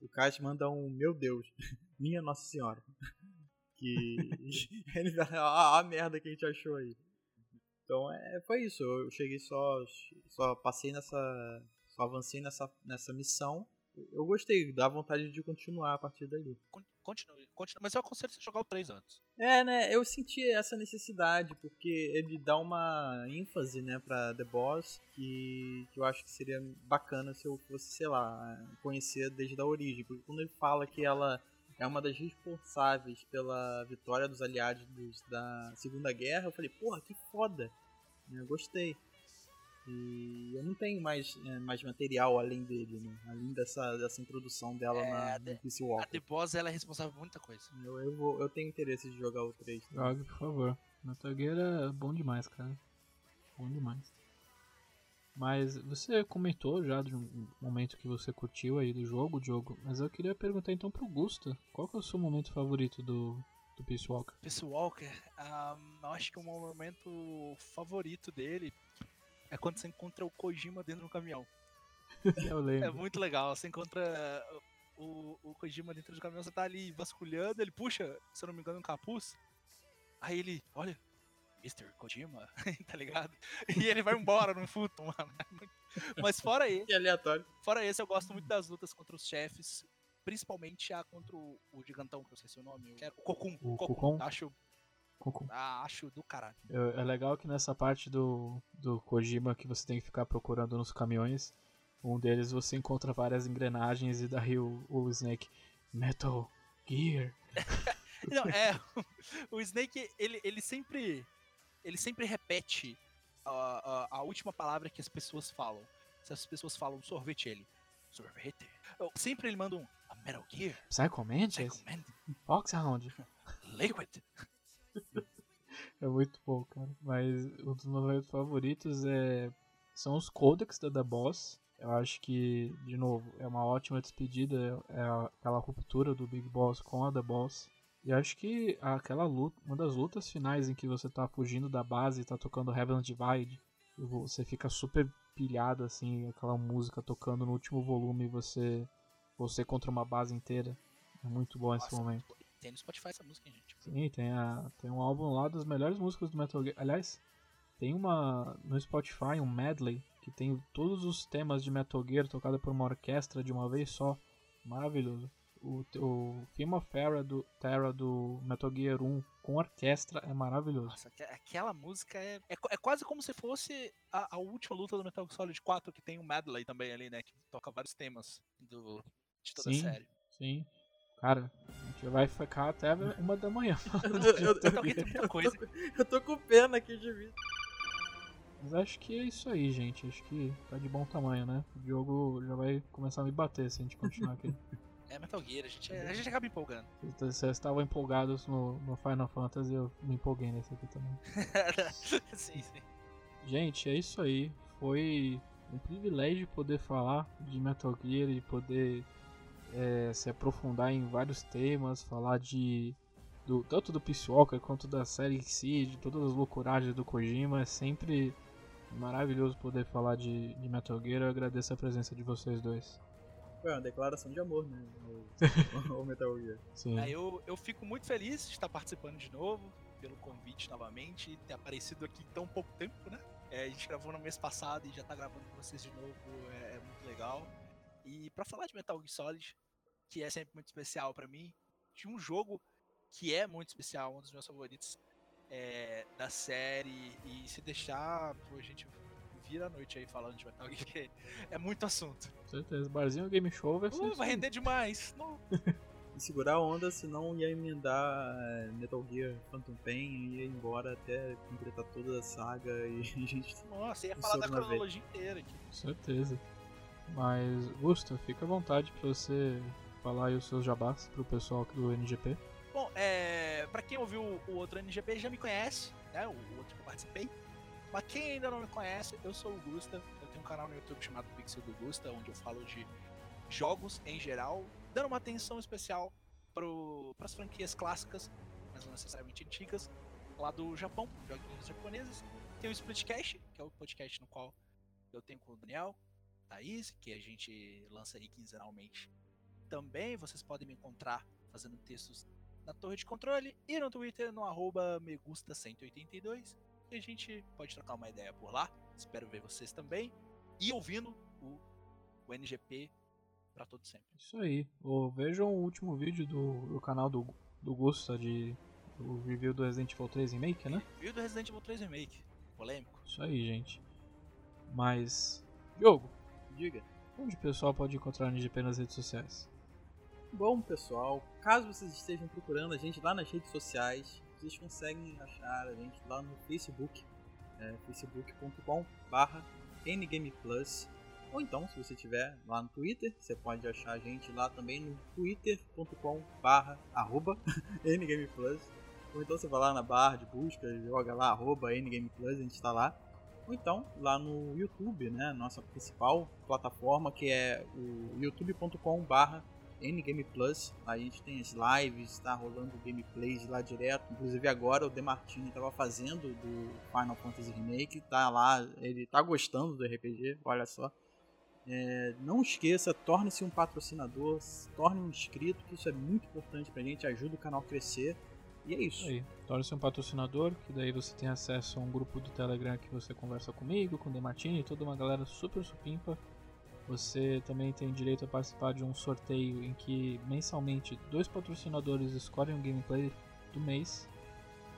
o Kaz manda um meu Deus, minha Nossa Senhora. Que ele fala, ah, a merda que a gente achou aí. Então, é, foi isso. Eu cheguei só só passei nessa só avancei nessa nessa missão eu gostei, dá vontade de continuar a partir dali. Con- Continue, continue. Mas eu aconselho você jogar o 3 antes. É, né? Eu senti essa necessidade, porque ele dá uma ênfase, né, pra The Boss, que, que eu acho que seria bacana se eu fosse, sei lá, conhecer desde a origem. Porque quando ele fala que ela é uma das responsáveis pela vitória dos aliados dos- da Segunda Guerra, eu falei, porra, que foda. Eu gostei. E eu não tenho mais, é, mais material além dele, né? Além dessa, dessa introdução dela É, na, a Peace A Walker. The Boss ela é responsável por muita coisa. Eu, eu, vou, eu tenho interesse de jogar o 3. Jogue, por favor. Metal Gear é bom demais, cara. Bom demais. Mas você comentou já de um momento que você curtiu aí do jogo, Diogo. Mas eu queria perguntar então pro Gusta. Qual que é o seu momento favorito do, do Peace Walker? Peace Walker, ah, eu acho que o meu momento favorito dele é quando você encontra o Kojima dentro do caminhão. Eu É lembro. muito legal. Você encontra o, o Kojima dentro do caminhão, você tá ali vasculhando, ele puxa, se eu não me engano, um capuz. Aí ele, olha, Mr. Kojima, tá ligado? E ele vai embora no futo, mano. É Mas fora ele, Que aleatório. fora esse, eu gosto muito das lutas contra os chefes. Principalmente a contra o, o gigantão, que eu sei seu nome, o, o Kokun. O. Kokun? Acho, Cocum. ah, acho do caralho. Eu- É legal que nessa parte do, do Kojima que você tem que ficar procurando nos caminhões, um deles você encontra várias engrenagens e daí o, o Snake Metal Gear. Não, é. O Snake, ele, ele sempre. Ele sempre repete a, a, a última palavra que as pessoas falam. Se as pessoas falam sorvete, ele. Sorvete. Eu- Sempre ele manda um. A Metal Gear. Psycho Mantis? Psycho Man, Foxhound? Liquid. É muito bom, cara. Mas um dos meus favoritos é são os codex da The Boss. Eu acho que, de novo, é uma ótima despedida, é aquela ruptura do Big Boss com a The Boss. E acho que aquela luta, uma das lutas finais em que você tá fugindo da base e tá tocando Heaven's Divide, e você fica super pilhado assim, aquela música tocando no último volume e você você contra uma base inteira. É muito bom esse Nossa, momento. Tem no Spotify essa música, hein, gente. Sim, tem, a, tem um álbum lá das melhores músicas do Metal Gear. Aliás, tem uma no Spotify, um medley, que tem todos os temas de Metal Gear tocado por uma orquestra de uma vez só. Maravilhoso. O, o Theme of Terra do, Terra do Metal Gear 1 com orquestra é maravilhoso. Nossa, aque- aquela música é, é, é quase como se fosse a, a última luta do Metal Gear Solid 4, que tem um medley também ali, né? Que toca vários temas do, de toda Sim. a série. Sim. Cara, a gente vai ficar até uma da manhã. Eu, tô com pena aqui de mim. Mas acho que é isso aí, gente. Acho que tá de bom tamanho, né? O Diogo já vai começar a me bater se a gente continuar aqui. É Metal Gear, a gente, a gente acaba empolgando. Vocês estavam empolgados no, no Final Fantasy, eu me empolguei nesse aqui também. sim, sim. Gente, é isso aí. Foi um privilégio poder falar de Metal Gear e poder é, se aprofundar em vários temas, falar de do, tanto do Peace Walker quanto da série em si, de todas as loucuragens do Kojima. É sempre maravilhoso poder falar de, de Metal Gear. Eu agradeço a presença de vocês dois. Foi uma declaração de amor, né? O, Metal Gear. Sim. Aí eu, eu fico muito feliz de estar participando de novo, pelo convite novamente, e ter aparecido aqui em tão pouco tempo, né? É, a gente gravou no mês passado e já tá gravando com vocês de novo, é, é muito legal. E pra falar de Metal Gear Solid, que é sempre muito especial pra mim, de um jogo que é muito especial, um dos meus favoritos é, da série, e se deixar, pô, a gente vira a noite aí falando de Metal Gear, é muito assunto. Com certeza. Barzinho Game Show vai ser. Uh, vai render demais! Não, E segurar a onda, senão ia emendar é, Metal Gear Phantom Pain e ia embora até completar toda a saga e a gente. nossa, ia falar da cronologia inteira aqui. Com certeza. Mas, Gusta, fica à vontade pra você falar aí os seus jabás pro pessoal do NGP. Bom, é, pra quem ouviu o outro NGP já me conhece, né? O outro que eu participei. Mas quem ainda não me conhece, eu sou o Gusta. Eu tenho um canal no YouTube chamado Pixel do Gusta, onde eu falo de jogos em geral, dando uma atenção especial para as franquias clássicas, mas não necessariamente antigas, lá do Japão, joguinhos japoneses. Tem o Splitcast, que é o podcast no qual eu tenho com o Daniel, Thaís, que a gente lança aí quinzenalmente. Também vocês podem me encontrar fazendo textos na torre de controle e no Twitter no arroba megusta182 e a gente pode trocar uma ideia por lá. Espero ver vocês também e ouvindo o, o NGP para todo sempre. Isso aí. Ou vejam o último vídeo do, do canal do, do Gusta de o review do Resident Evil 3 Remake, né? Viu do Resident Evil 3 Remake? Polêmico. Isso aí, gente. Mas, Diogo, Diga. onde o pessoal pode encontrar o NGP nas redes sociais? Bom, pessoal, caso vocês estejam procurando a gente lá nas redes sociais, vocês conseguem achar a gente lá no Facebook, é, facebook.com barra NGame Plus. Ou então, se você tiver lá no Twitter, você pode achar a gente lá também no twitter.com barra arroba NGame Plus. Ou então você vai lá na barra de busca, joga lá arroba NGame Plus, a gente está lá. Ou então lá no YouTube, né, nossa principal plataforma que é o youtube.com barra N-Game Plus. A gente tem as lives, está rolando gameplays lá direto. Inclusive agora o Demartini estava fazendo do Final Fantasy Remake. Tá lá, ele tá gostando do RPG, olha só. É, não esqueça, torne-se um patrocinador, torne um inscrito, que isso é muito importante pra gente, ajuda o canal a crescer. E é isso. Torne-se um patrocinador, que daí você tem acesso a um grupo do Telegram que você conversa comigo, com o Demartini, toda uma galera super supimpa. Você também tem direito a participar de um sorteio em que mensalmente dois patrocinadores escolhem um gameplay do mês,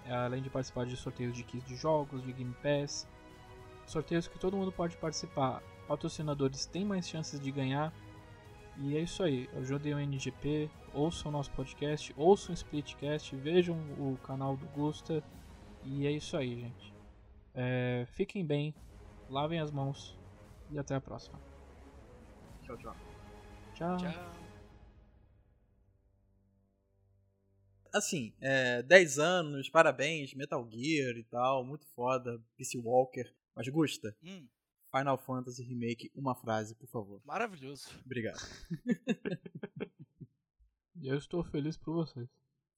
além de participar de sorteios de kits de jogos, de Game Pass, sorteios que todo mundo pode participar. Patrocinadores têm mais chances de ganhar. E é isso aí. Ajudem o NGP, ouçam o nosso podcast, ouçam o Splitcast, vejam o canal do Gusta. E é isso aí, gente. É, fiquem bem, lavem as mãos e até a próxima. Tchau, tchau. Tchau. Tchau. Assim, é, 10 anos, parabéns, Metal Gear e tal, muito foda, Peace Walker. Mas Gusta, Hum, Final Fantasy Remake, uma frase, por favor. maravilhoso. Obrigado. E eu estou feliz por vocês.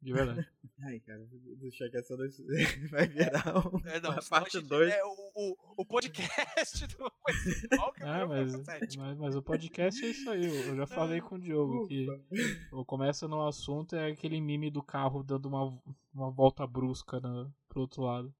De verdade. Ai, cara, deixa que essa noite vai virar um, É, não, uma parte gente- 2. É o, o, o podcast do Festival que Ah, eu mas, mas, mas o podcast é isso aí. Eu já falei com o Diogo que eu começo no assunto é aquele meme do carro dando uma, uma volta brusca no, pro outro lado.